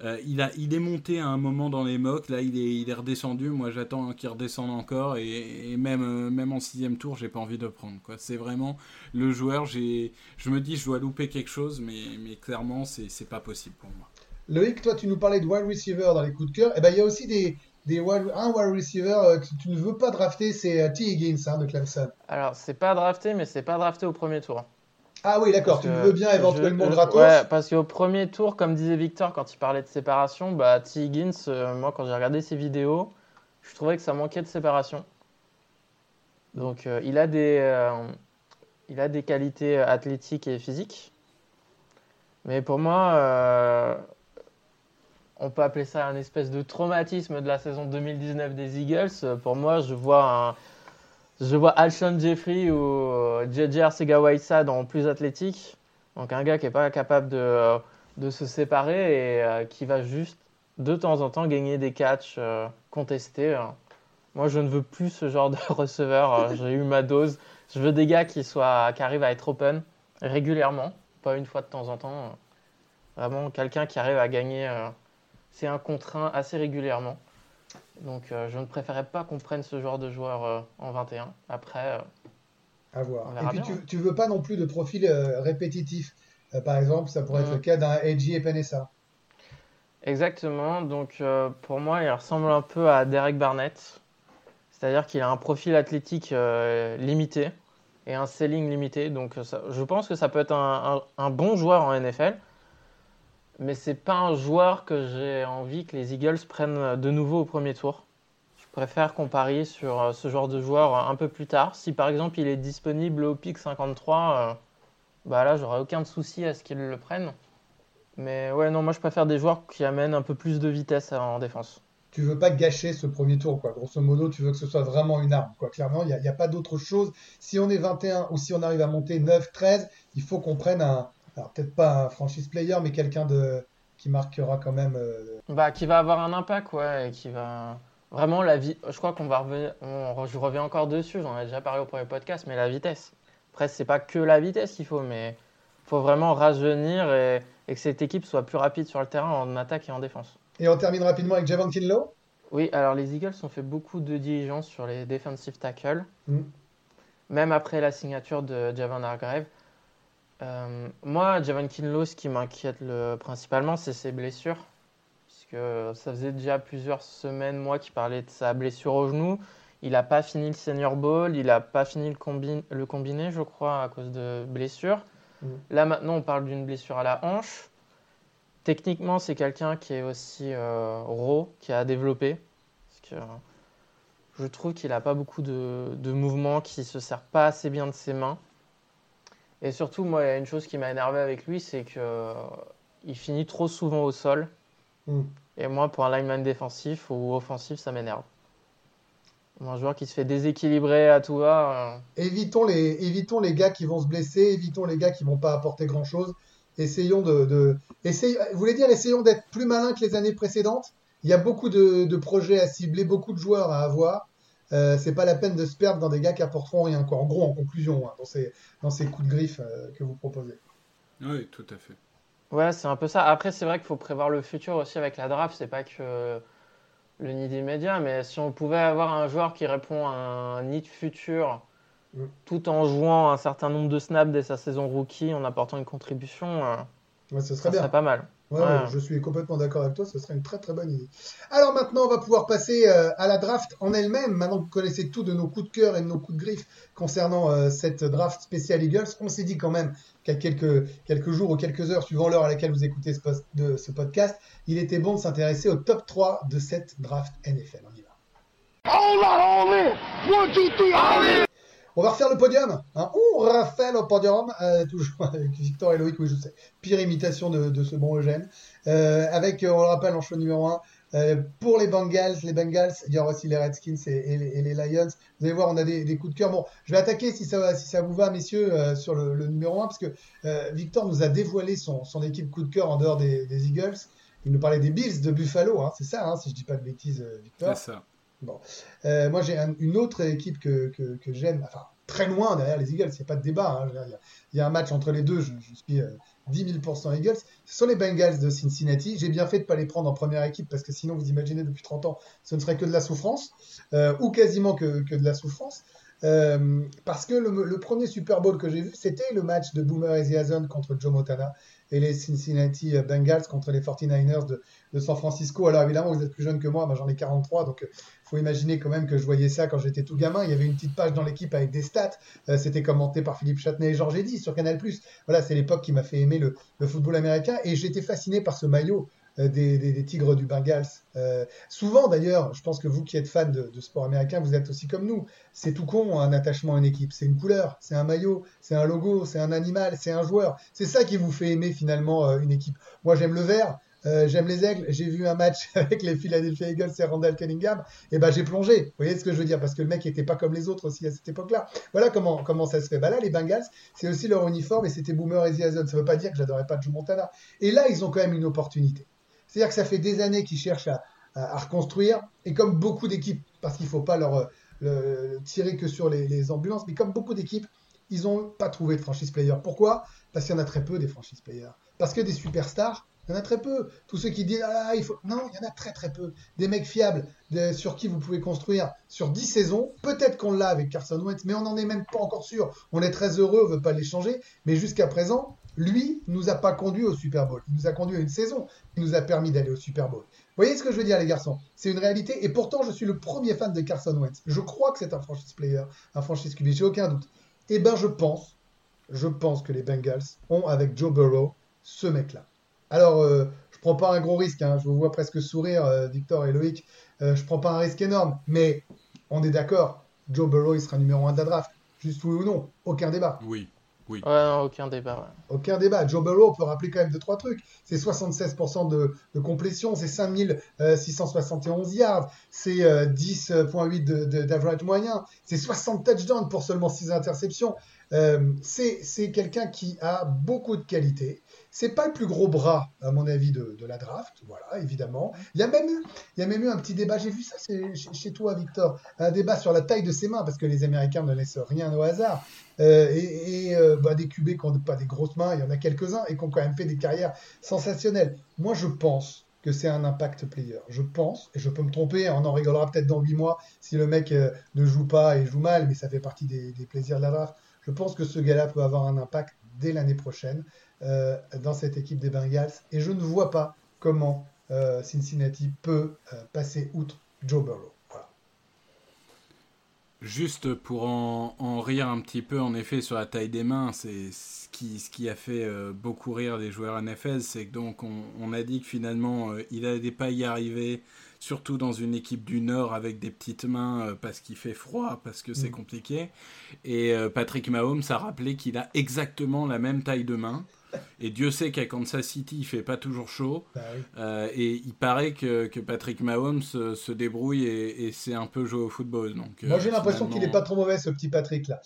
Euh, il, a, il est monté à un moment dans les mocks, là il est, il est redescendu, moi j'attends qu'il redescende encore et, et même, euh, même en sixième tour j'ai pas envie de prendre. quoi. C'est vraiment le joueur, j'ai, je me dis je dois louper quelque chose mais, mais clairement c'est, c'est pas possible pour moi. Loïc, toi, tu nous parlais de wide receiver dans les coups de cœur. Et ben, il y a aussi des, des wide- un wide receiver euh, que tu ne veux pas drafter, c'est T. Higgins hein, de Clemson. Alors, c'est pas drafté, mais c'est pas drafté au premier tour. Ah oui, d'accord, tu veux bien éventuellement je- je- gratos. Ouais, parce qu'au premier tour, comme disait Victor quand il parlait de séparation, bah, T. Higgins, euh, moi quand j'ai regardé ses vidéos, je trouvais que ça manquait de séparation. Donc euh, il, a des, euh, il a des qualités athlétiques et physiques. Mais pour moi, on peut appeler ça un espèce de traumatisme de la saison 2019 des Eagles. Pour moi, je vois un, je vois Alshon Jeffrey ou euh, JJ Arcega-Whiteside en plus athlétique. Donc un gars qui n'est pas capable de, de se séparer et euh, qui va juste de temps en temps gagner des catchs euh, contestés. hein. Moi, je ne veux plus ce genre de receveur. euh, J'ai eu ma dose. Je veux des gars qui, soient, qui arrivent à être open régulièrement, pas une fois de temps en temps. euh. Vraiment, quelqu'un qui arrive à gagner euh, c'est un contre un assez régulièrement. Donc, euh, je ne préférais pas qu'on prenne ce genre de joueur euh, en 21. Après, euh, À voir. Et puis bien. tu, tu veux pas non plus de profil répétitif. Par exemple, ça pourrait être Mhm. le cas d'un Edgy et. Exactement. Donc pour moi, il ressemble un peu à Derek Barnett. C'est-à-dire qu'il a un profil athlétique limité et un ceiling limité. Donc ça- je pense que ça peut être un, un- un bon joueur en NFL. Mais c'est pas un joueur que j'ai envie que les Eagles prennent de nouveau au premier tour. Je préfère qu'on parie sur euh, ce genre de joueur un peu plus tard. Si par exemple il est disponible au pic 53, euh, bah là j'aurais aucun souci à ce qu'ils le prennent. Mais ouais, non, moi je préfère des joueurs qui amènent un peu plus de vitesse en défense. Tu veux pas gâcher ce premier tour, quoi. Grosso modo, tu veux que ce soit vraiment une arme, quoi. Clairement, il n'y a pas d'autre chose. Si on est 21 ou si on arrive à monter 9, 13, il faut qu'on prenne un, alors peut-être pas un franchise player, mais quelqu'un de qui marquera quand même. euh, Bah, qui va avoir un impact, ouais, et qui va. Vraiment, la vie. Je crois qu'on va revenir. on Je reviens encore dessus, j'en ai déjà parlé au premier podcast, mais la vitesse. Après, c'est pas que la vitesse qu'il faut, mais il faut vraiment rajeunir et... et que cette équipe soit plus rapide sur le terrain en attaque et en défense. Et on termine rapidement avec Javon Kinlaw. Oui, alors les Eagles ont fait beaucoup de diligence sur les defensive tackles, Mm. même après la signature de Javon Hargrave. Euh, moi, Javon Kinlaw, ce qui m'inquiète le... principalement, c'est ses blessures. Puisque ça faisait déjà plusieurs semaines, moi, qui parlait de sa blessure au genou. Il n'a pas fini le Senior Bowl, il n'a pas fini le, combi- le combiné, je crois, à cause de blessures. Mm. Là, maintenant, on parle d'une blessure à la hanche. Techniquement, c'est quelqu'un qui est aussi euh, raw, qui a développé. Parce que euh, je trouve qu'il n'a pas beaucoup de, de mouvements, qu'il ne se sert pas assez bien de ses mains. Et surtout, moi, il y a une chose qui m'a énervé avec lui, c'est que euh, il finit trop souvent au sol. Mm. Et moi, pour un lineman défensif ou offensif, ça m'énerve. Un joueur qui se fait déséquilibrer à tout va. euh, Évitons les, évitons les gars qui vont se blesser, évitons les gars qui vont pas apporter grand chose. Essayons de, de essayez- vous voulez dire, essayons d'être plus malins que les années précédentes? Il y a beaucoup de, de projets à cibler, beaucoup de joueurs à avoir. Euh, c'est pas la peine de se perdre dans des gars qui apporteront rien. Quoi. En gros, en conclusion, hein, dans, ces, dans ces coups de griffe euh, que vous proposez. Oui, tout à fait. Ouais, c'est un peu ça. Après, c'est vrai qu'il faut prévoir le futur aussi avec la draft. C'est pas que le need immédiat, mais si on pouvait avoir un joueur qui répond à un need futur Mm. tout en jouant un certain nombre de snaps dès sa saison rookie, en apportant une contribution, euh, Ouais, ce serait ça bien. serait pas mal. Ouais, Ouais. ouais, je suis complètement d'accord avec toi, ce serait une très très bonne idée. Alors maintenant, on va pouvoir passer euh, à la draft en elle-même. Maintenant que vous connaissez tout de nos coups de cœur et de nos coups de griffe concernant euh, cette draft spéciale Eagles, on s'est dit quand même qu'à quelques, quelques jours ou quelques heures, suivant l'heure à laquelle vous écoutez ce, post- de, ce podcast, il était bon de s'intéresser au top 3 de cette draft NFL. On y va. On va refaire le podium. Hein. On refait le podium, euh, toujours avec Victor et Loïc, oui, je sais. Pire imitation de, ce bon Eugène. Euh, avec, euh, on le rappelle, en choix numéro 1, pour les Bengals, les Bengals, il y aura aussi les Redskins et, les, Lions. Vous allez voir, on a des, coups de cœur. Bon, je vais attaquer si ça, si ça vous va, messieurs, sur le, numéro 1, parce que Victor nous a dévoilé son, son équipe coup de cœur en dehors des, Eagles. Il nous parlait des Bills de Buffalo, hein, c'est ça, hein, si je dis pas de bêtises, Victor. C'est ça. Euh, moi, j'ai un- une autre équipe que, que, j'aime, enfin, très loin derrière les Eagles, il n'y a pas de débat. hein. Il y, a- un match entre les deux, je, suis euh, 10 000% Eagles. Ce sont les Bengals de Cincinnati. J'ai bien fait de ne pas les prendre en première équipe parce que sinon, vous imaginez, depuis 30 ans, ce ne serait que de la souffrance, euh, ou quasiment que, que de la souffrance. Euh, parce que le, le premier Super Bowl que j'ai vu, c'était le match de Boomer Esiason contre Joe Montana et les Cincinnati Bengals contre les 49ers de, de San Francisco. Alors évidemment, vous êtes plus jeune que moi, moi j'en ai 43, donc il faut imaginer quand même que je voyais ça quand j'étais tout gamin. Il y avait une petite page dans l'équipe avec des stats. Euh, C'était commenté par Philippe Châtenay et Georges Eddy sur Canal+. Voilà, c'est l'époque qui m'a fait aimer le, football américain et j'étais fasciné par ce maillot euh, des, Tigres du Bengals. Euh, souvent d'ailleurs, je pense que vous qui êtes fan de, sport américain, vous êtes aussi comme nous. C'est tout con un attachement à une équipe. C'est une couleur, c'est un maillot, c'est un logo, c'est un animal, c'est un joueur. C'est ça qui vous fait aimer finalement euh, une équipe. Moi j'aime le vert. Euh, j'aime les aigles. J'ai vu un match avec les Philadelphia Eagles et Randall Cunningham. Et ben j'ai plongé. Vous voyez ce que je veux dire? Parce que le mec était pas comme les autres aussi à cette époque-là. Voilà comment comment ça se fait. Bah là les Bengals, c'est aussi leur uniforme et c'était Boomer et Esiason. Ça veut pas dire que j'adorais pas Joe Montana. Et là ils ont quand même une opportunité. C'est-à-dire que ça fait des années qu'ils cherchent à, à, reconstruire, et comme beaucoup d'équipes, parce qu'il ne faut pas leur le, tirer que sur les, les ambulances, mais comme beaucoup d'équipes, ils n'ont pas trouvé de franchise player. Pourquoi? Parce qu'il y en a très peu des franchise players. Parce que des superstars, il y en a très peu. Tous ceux qui disent ah, il faut. Non, il y en a très très peu. Des mecs fiables sur qui vous pouvez construire sur 10 saisons. Peut-être qu'on l'a avec Carson Wentz, mais on n'en est même pas encore sûr. On est très heureux, on ne veut pas l'échanger. Mais jusqu'à présent, lui nous a pas conduit au Super Bowl. Il nous a conduit à une saison qui nous a permis d'aller au Super Bowl. Vous voyez ce que je veux dire, les garçons? C'est une réalité. Et pourtant, je suis le premier fan de Carson Wentz. Je crois que c'est un franchise player, un franchise QB, j'ai aucun doute. Eh ben, je pense, je pense que les Bengals ont avec Joe Burrow ce mec-là. Alors, je euh, je prends pas un gros risque, hein. je vous vois presque sourire, euh, Victor et Loïc. Je euh, je prends pas un risque énorme, mais on est d'accord, Joe Burrow, il sera numéro 1 de la draft. Juste oui ou non, aucun débat. Oui. Oui. aucun débat. Aucun débat. Joe Burrow, on peut rappeler quand même deux, trois trucs. C'est 76% de, de, complétion, c'est 5671 yards, c'est 10.8 d'average moyen, c'est 60 touchdowns pour seulement 6 interceptions. C'est quelqu'un qui a beaucoup de qualités. C'est pas le plus gros bras, à mon avis, de, la draft, voilà, évidemment. Il y, a même eu, il y a même eu un petit débat, j'ai vu ça chez, toi, Victor, un débat sur la taille de ses mains, parce que les Américains ne laissent rien au hasard. Euh, et, euh, bah, des QB qui n'ont pas des grosses mains, il y en a quelques-uns, et qui ont quand même fait des carrières sensationnelles. Moi, je pense que c'est un impact player. Je pense, et je peux me tromper, on en rigolera peut-être dans 8 mois si le mec euh, ne joue pas et joue mal, mais ça fait partie des, des plaisirs de la draft. Je pense que ce gars-là peut avoir un impact dès l'année prochaine. Euh, dans cette équipe des Bengals. Et je ne vois pas comment euh, Cincinnati peut euh, passer outre Joe Burrow. Juste pour en, rire un petit peu, en effet, sur la taille des mains, c'est ce qui, a fait beaucoup rire les joueurs NFL, c'est que donc on, a dit que finalement il n'allait pas y arriver, surtout dans une équipe du Nord avec des petites mains parce qu'il fait froid, parce que c'est mm. compliqué. Et Patrick Mahomes a rappelé qu'il a exactement la même taille de main. Et Dieu sait qu'à Kansas City, il fait pas toujours chaud. Bah euh, et il paraît que, que Patrick Mahomes se, débrouille et, c'est un peu joué au football. Donc, Moi, j'ai euh, l'impression qu'il n'est pas trop mauvais, ce petit Patrick là.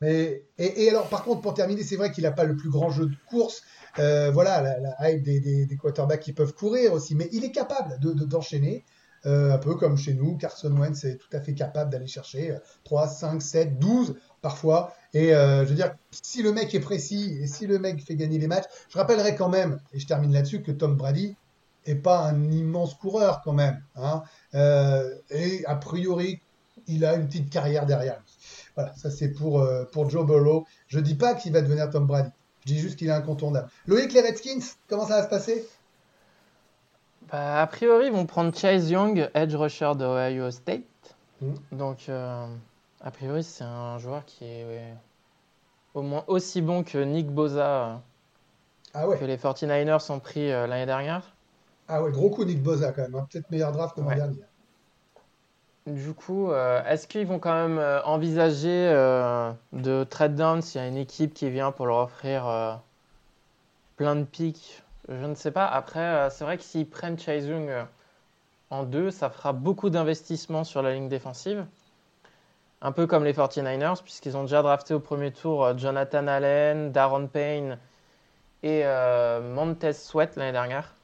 Mais, et, alors, par contre, pour terminer, c'est vrai qu'il n'a pas le plus grand jeu de course. Euh, voilà, la, hype des, des, quarterbacks qui peuvent courir aussi. Mais il est capable d'enchaîner. De, un peu comme chez nous, Carson Wentz est tout à fait capable d'aller chercher 3, 5, 7, 12 parfois. Et euh, je veux dire, si le mec est précis et si le mec fait gagner les matchs, je rappellerai quand même, et je termine là-dessus, que Tom Brady est pas un immense coureur quand même. Hein. Euh, et a priori, il a une petite carrière derrière Voilà, ça c'est pour, euh, pour Joe Burrow. Je dis pas qu'il va devenir Tom Brady. Je dis juste qu'il est incontournable. Loïc, les Redskins, comment ça va se passer? Bah, A priori, ils vont prendre Chase Young, edge rusher de Ohio State. Hmm. Donc, a priori, c'est un joueur qui est au moins aussi bon que Nick Boza, ah que les 49ers ont pris euh, l'année dernière. Ah ouais, gros coup Nick Boza quand même, hein. peut-être meilleur draft que l'an dernier. Du coup, euh, est-ce qu'ils vont quand même euh, envisager de trade down s'il y a une équipe qui vient pour leur offrir plein de pics Je ne sais pas. Après, c'est vrai que s'ils prennent Chase Young en deux, ça fera beaucoup d'investissements sur la ligne défensive un peu comme les 49ers, puisqu'ils ont déjà drafté au premier tour euh, Jonathan Allen, Darren Payne et euh, Montez Sweat l'année dernière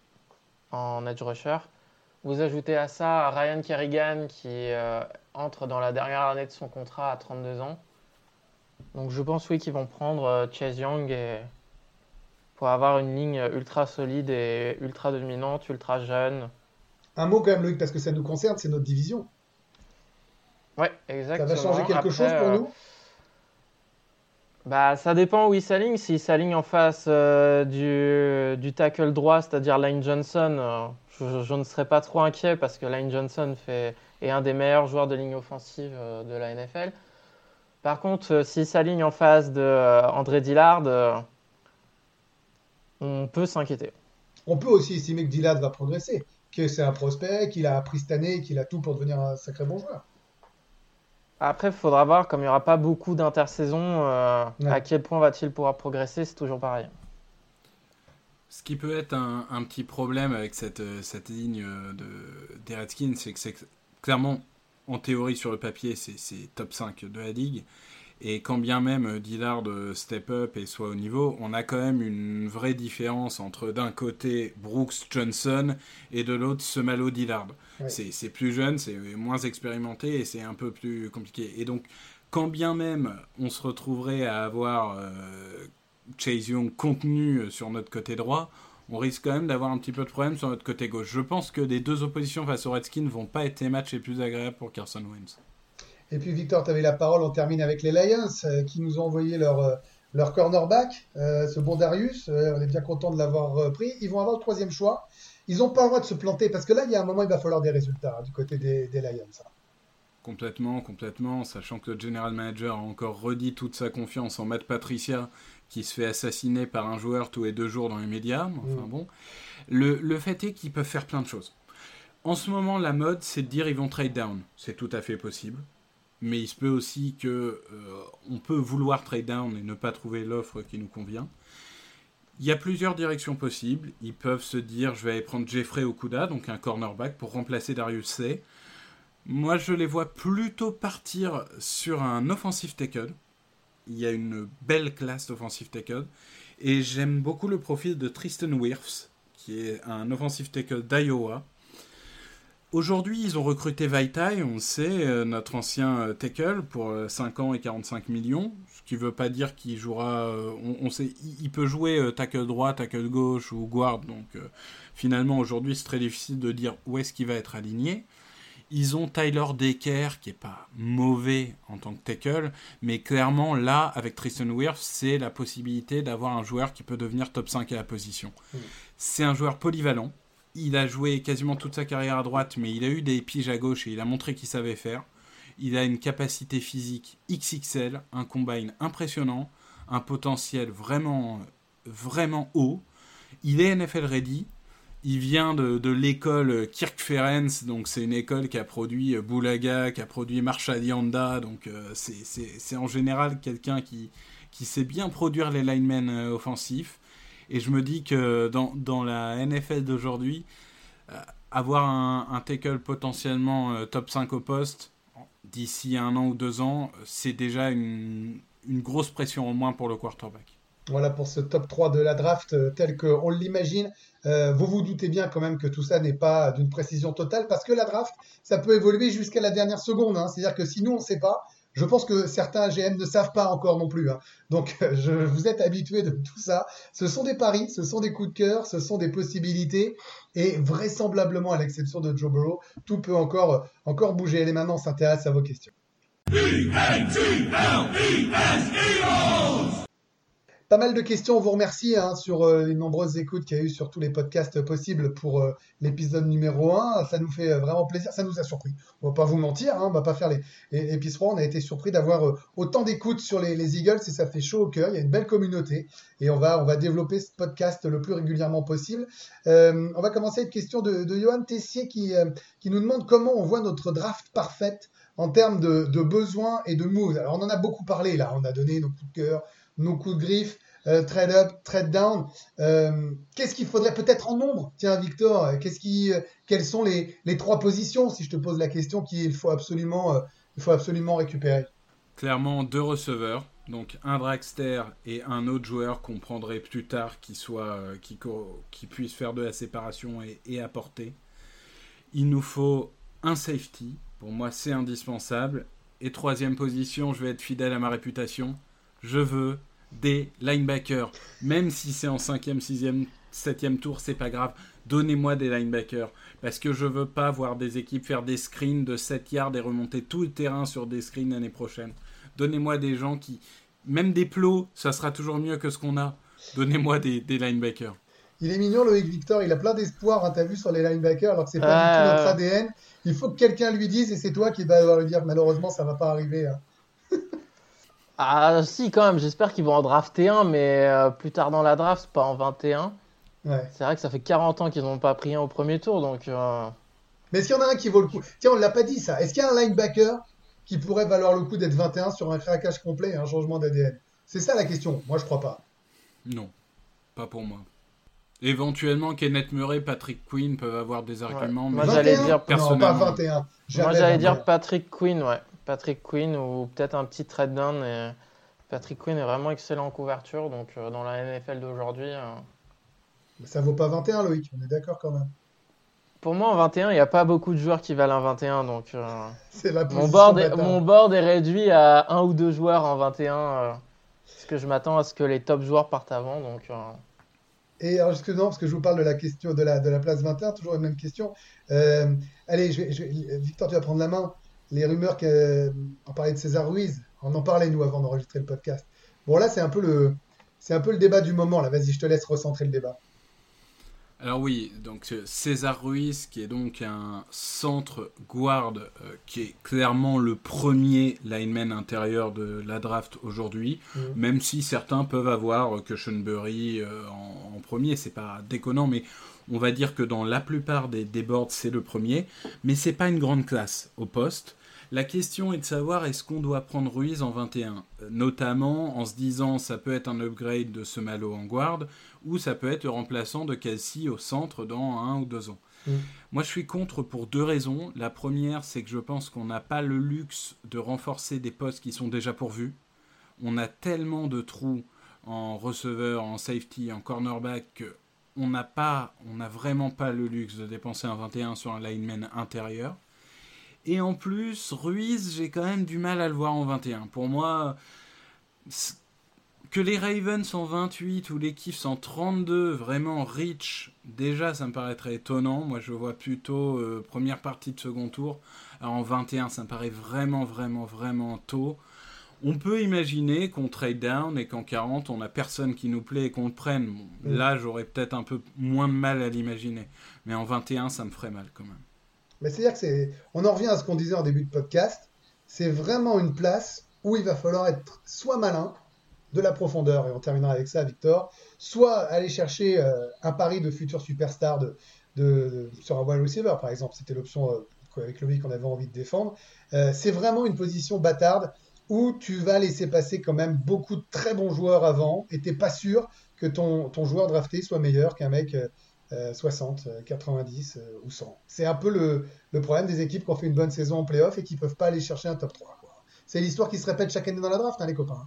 en edge rusher. Vous ajoutez à ça Ryan Kerrigan qui euh, entre dans la dernière année de son contrat à 32 ans. Donc je pense oui qu'ils vont prendre Chase Young pour avoir une ligne ultra solide et ultra dominante, ultra jeune. Un mot quand même Luc, parce que ça nous concerne, c'est notre division. Ouais, exactement. Ça va changer quelque chose pour nous? bah, ça dépend où il s'aligne. S'il s'aligne en face euh, du, du, tackle droit, c'est-à-dire Lane Johnson, euh, je, ne serais pas trop inquiet parce que Lane Johnson fait, est un des meilleurs joueurs de ligne offensive euh, de la NFL. Par contre, s'il s'aligne en face de André Dillard, on peut s'inquiéter. On peut aussi estimer que Dillard va progresser, que c'est un prospect, qu'il a appris cette année, qu'il a tout pour devenir un sacré bon joueur. Après, il faudra voir, comme il n'y aura pas beaucoup d'intersaisons, euh, à quel point va-t-il pouvoir progresser, c'est toujours pareil. Ce qui peut être un, petit problème avec cette, euh, cette ligne euh, de, des Redskins, c'est que c'est clairement, en théorie, sur le papier, c'est top 5 de la ligue. Et quand bien même Dillard step up et soit au niveau, on a quand même une vraie différence entre d'un côté Brooks Johnson et de l'autre Semalo Dillard. C'est plus jeune, c'est moins expérimenté et c'est un peu plus compliqué. Et donc, quand bien même on se retrouverait à avoir euh, Chase Young contenu sur notre côté droit, on risque quand même d'avoir un petit peu de problème sur notre côté gauche. Je pense que les deux oppositions face aux Redskins vont pas être les matchs les plus agréables pour Carson Wentz. Et puis Victor, tu avais la parole, on termine avec les Lions euh, qui nous ont envoyé leur, euh, leur cornerback, euh, ce bon Darius. on est bien content de l'avoir pris. Ils vont avoir le troisième choix. Ils n'ont pas le droit de se planter parce que là, il y a un moment, il va falloir des résultats hein, du côté des, Lions. Hein. Complètement, complètement, sachant que le general manager a encore redit toute sa confiance en Matt Patricia, qui se fait assassiner par un joueur tous les deux jours dans les médias. Enfin mm. bon, le, le fait est qu'ils peuvent faire plein de choses. En ce moment, la mode, c'est de dire ils vont trade down. C'est tout à fait possible mais il se peut aussi que euh, on peut vouloir trade down et ne pas trouver l'offre qui nous convient. Il y a plusieurs directions possibles. Ils peuvent se dire je vais aller prendre Jeffrey Okuda, donc un cornerback, pour remplacer Darius C. Moi, je les vois plutôt partir sur un offensive tackle. Il y a une belle classe d'offensive tackle. Et j'aime beaucoup le profil de Tristan Wirfs, qui est un offensive tackle d'Iowa, Aujourd'hui, ils ont recruté Vaitai, on sait, euh, notre ancien euh, tackle, pour 5 euh, ans et 45 millions. Ce qui ne veut pas dire qu'il jouera. On, sait, il, peut jouer tackle droit, tackle gauche ou guard. Donc finalement, aujourd'hui, c'est très difficile de dire où est-ce qu'il va être aligné. Ils ont Tyler Decker, qui est pas mauvais en tant que tackle, mais clairement, là, avec Tristan Wirth, c'est la possibilité d'avoir un joueur qui peut devenir top 5 à la position. Mmh. C'est un joueur polyvalent il a joué quasiment toute sa carrière à droite, mais il a eu des piges à gauche et il a montré qu'il savait faire. Il a une capacité physique XXL, un combine impressionnant, un potentiel vraiment, vraiment haut. Il est NFL ready. Il vient de, l'école Kirk Ferenc, donc c'est une école qui a produit Boulaga, qui a produit Marshall Yanda, donc euh, c'est en général quelqu'un qui, qui sait bien produire les linemen euh, offensifs. Et je me dis que dans, dans la NFL d'aujourd'hui, euh, avoir un, tackle potentiellement euh, top 5 au poste d'ici un an ou deux ans, c'est déjà une, une, grosse pression en moins pour le quarterback. Voilà pour ce top 3 de la draft euh, tel qu'on l'imagine. vous vous doutez bien quand même que tout ça n'est pas d'une précision totale parce que la draft, ça peut évoluer jusqu'à la dernière seconde. Hein. C'est-à-dire que si nous, on ne sait pas, je pense que certains GM ne savent pas encore non plus. Hein. Donc, je, vous êtes habitués de tout ça. Ce sont des paris, ce sont des coups de cœur, ce sont des possibilités. Et vraisemblablement, à l'exception de Joe Burrow, tout peut encore, encore bouger. Et maintenant, on s'intéresse à vos questions. Pas mal de questions, on vous remercie hein, sur euh, les nombreuses écoutes qu'il y a eu sur tous les podcasts possibles pour euh, l'épisode numéro 1. Ça nous fait euh, vraiment plaisir, ça nous a surpris. On va pas vous mentir, hein, on va pas faire les, les, On a été surpris d'avoir autant d'écoutes sur les, Eagles et ça fait chaud au cœur. Il y a une belle communauté et on va, on va développer ce podcast le plus régulièrement possible. on va commencer avec une question de, Johan Tessier qui, qui nous demande comment on voit notre draft parfaite en termes de, de besoins et de moves. Alors on en a beaucoup parlé là, on a donné nos coups de cœur, nos coups de griffe, euh, trade up, trade down. Euh, qu'est-ce qu'il faudrait peut-être en nombre? Tiens, Victor, qu'est-ce qui, euh, quelles sont les, les, trois positions, si je te pose la question, qu'il faut absolument, il faut absolument récupérer? Clairement, deux receveurs. Donc un dragster et un autre joueur qu'on prendrait plus tard qui, soit, qui, qui puisse faire de la séparation et, et apporter. Il nous faut un safety. Pour moi, c'est indispensable. Et troisième position, je vais être fidèle à ma réputation je veux des linebackers. Même si c'est en 5e, 6e, 7e tour, c'est pas grave. Donnez-moi des linebackers. Parce que je veux pas voir des équipes faire des screens de 7 yards et remonter tout le terrain sur des screens l'année prochaine. Donnez-moi des gens qui. Même des plots, ça sera toujours mieux que ce qu'on a. Donnez-moi des, linebackers. Il est mignon, Loïc Victor. Il a plein d'espoir, hein, t'as vu, sur les linebackers, alors que c'est pas du tout notre ADN. Il faut que quelqu'un lui dise, et c'est toi qui vas devoir lui dire, malheureusement, ça va pas arriver. Hein. Ah si quand même, j'espère qu'ils vont en drafter un, mais euh, plus tard dans la draft, pas en 21. C'est vrai que ça fait 40 ans qu'ils n'ont pas pris un au premier tour, donc... Euh, mais est-ce qu'il y en a un qui vaut le coup? Tiens, on ne l'a pas dit ça. Est-ce qu'il y a un linebacker qui pourrait valoir le coup d'être 21 sur un craquage complet et un changement d'ADN C'est ça la question. Moi, je crois pas. Non, pas pour moi. Éventuellement, Kenneth Murray, Patrick Quinn peuvent avoir des arguments. Moi, j'allais dire non, pas 21. Moi, j'allais dire Patrick Quinn, ouais. Patrick Quinn ou peut-être un petit trade down. Et Patrick Quinn est vraiment excellent en couverture, donc euh, dans la NFL d'aujourd'hui. euh, Ça vaut pas 21, Loïc, on est d'accord quand même. Pour moi, en 21, il n'y a pas beaucoup de joueurs qui valent un 21, donc euh, C'est la mon, board est, mon board est réduit à un ou deux joueurs en 21. euh, parce que je m'attends à ce que les top joueurs partent avant, donc euh, Et alors, jusque non, parce que je vous parle de la question de la, de la place 21, toujours la même question. Euh, allez, je vais, je vais- Victor, tu vas prendre la main. Les rumeurs qu'on parlait de César Ruiz, on en parlait nous avant d'enregistrer le podcast. Bon, là, c'est un peu le, c'est un peu le débat du moment. Là, vas-y, je te laisse recentrer le débat. Alors oui, donc euh, César Ruiz, qui est donc un centre guard, euh, qui est clairement le premier lineman intérieur de la draft aujourd'hui, Mhm. même si certains peuvent avoir euh, que euh, en, en premier, c'est pas déconnant, mais on va dire que dans la plupart des, des boards, c'est le premier, mais c'est pas une grande classe au poste. La question est de savoir est-ce qu'on doit prendre Ruiz en 21, euh, notamment en se disant ça peut être un upgrade de ce Malo en guard, ou ça peut être le remplaçant de Kelsey au centre dans un ou deux ans. Mm. Moi, je suis contre pour deux raisons. La première, c'est que je pense qu'on n'a pas le luxe de renforcer des postes qui sont déjà pourvus. On a tellement de trous en receveur, en safety, en cornerback que on n'a pas, on n'a vraiment pas le luxe de dépenser un 21 sur un lineman intérieur. Et en plus, Ruiz, j'ai quand même du mal à le voir en 21. Pour moi, que les Ravens en 28 ou les Chiefs en 32, vraiment rich, déjà ça me paraîtrait étonnant. Moi je vois plutôt euh, première partie de second tour. Alors en 21, ça me paraît vraiment, vraiment, vraiment tôt. On peut imaginer qu'on trade down et qu'en 40, on a personne qui nous plaît et qu'on le prenne. Bon, Mm. Là, j'aurais peut-être un peu moins de mal à l'imaginer. Mais en 21, ça me ferait mal quand même. Mais c'est-à-dire que c'est, on en revient à ce qu'on disait en début de podcast. C'est vraiment une place où il va falloir être soit malin, de la profondeur, et on terminera avec ça, Victor, soit aller chercher euh, un pari de futur superstar de, de, de- sur un wide receiver, par exemple. C'était l'option euh, avec Loïc qu'on avait envie de défendre. Euh, c'est vraiment une position bâtarde où tu vas laisser passer quand même beaucoup de très bons joueurs avant, et t'es pas sûr que ton, ton joueur drafté soit meilleur qu'un mec euh, euh, 60, euh, 90 euh, ou 100. C'est un peu le, le problème des équipes qui ont fait une bonne saison en playoff et qui peuvent pas aller chercher un top 3. quoi. C'est l'histoire qui se répète chaque année dans la draft, hein, les copains.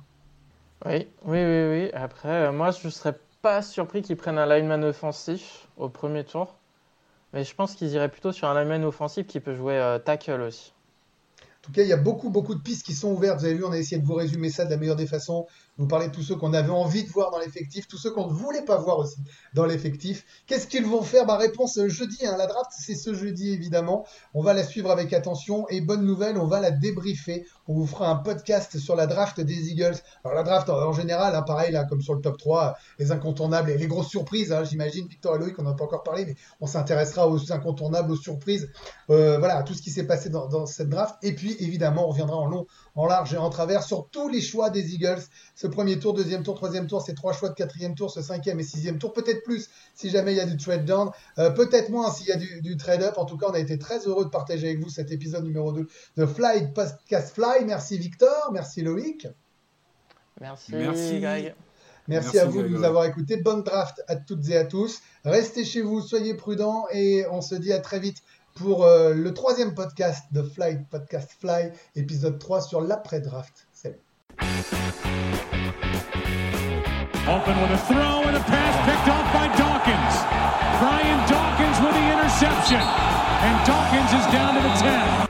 Oui, oui, oui, oui. Après, euh, moi, je serais pas surpris qu'ils prennent un lineman offensif au premier tour. Mais je pense qu'ils iraient plutôt sur un lineman offensif qui peut jouer euh, tackle aussi. Tout il y a beaucoup, beaucoup de pistes qui sont ouvertes. Vous avez vu, on a essayé de vous résumer ça de la meilleure des façons. Vous parlez de tous ceux qu'on avait envie de voir dans l'effectif, tous ceux qu'on ne voulait pas voir aussi dans l'effectif. Qu'est-ce qu'ils vont faire? Ma réponse euh, jeudi. hein. La draft, c'est ce jeudi, évidemment. On va la suivre avec attention. Et bonne nouvelle, on va la débriefer. On vous fera un podcast sur la draft des Eagles. Alors, la draft, en, général, hein, pareil, comme sur le top 3, les incontournables et les grosses surprises. hein, J'imagine, Victor et Loïc, on n'en a pas encore parlé, mais on s'intéressera aux incontournables, aux surprises. Euh, voilà, à tout ce qui s'est passé dans, dans cette draft. Et puis, évidemment, on reviendra en long, en large et en travers sur tous les choix des Eagles. Ce premier tour, deuxième tour, troisième tour, ces trois choix de quatrième tour, ce cinquième et sixième tour. Peut-être plus si jamais il y a du trade down. Euh, Peut-être moins s'il y a du, du trade up. En tout cas, on a été très heureux de partager avec vous cet épisode numéro 2 de Fly Podcast Fly. Merci Victor, merci Loïc. Merci, Merci. Merci, Greg. Merci, à vous de nous avoir écoutés. Bonne draft à toutes et à tous. Restez chez vous, soyez prudents et on se dit à très vite pour euh, le troisième podcast de Fly Podcast Fly, épisode 3 sur l'après-draft. Salut. Open with a throw and a pass picked off by Dawkins. Brian Dawkins with the interception. And Dawkins is down to the 10.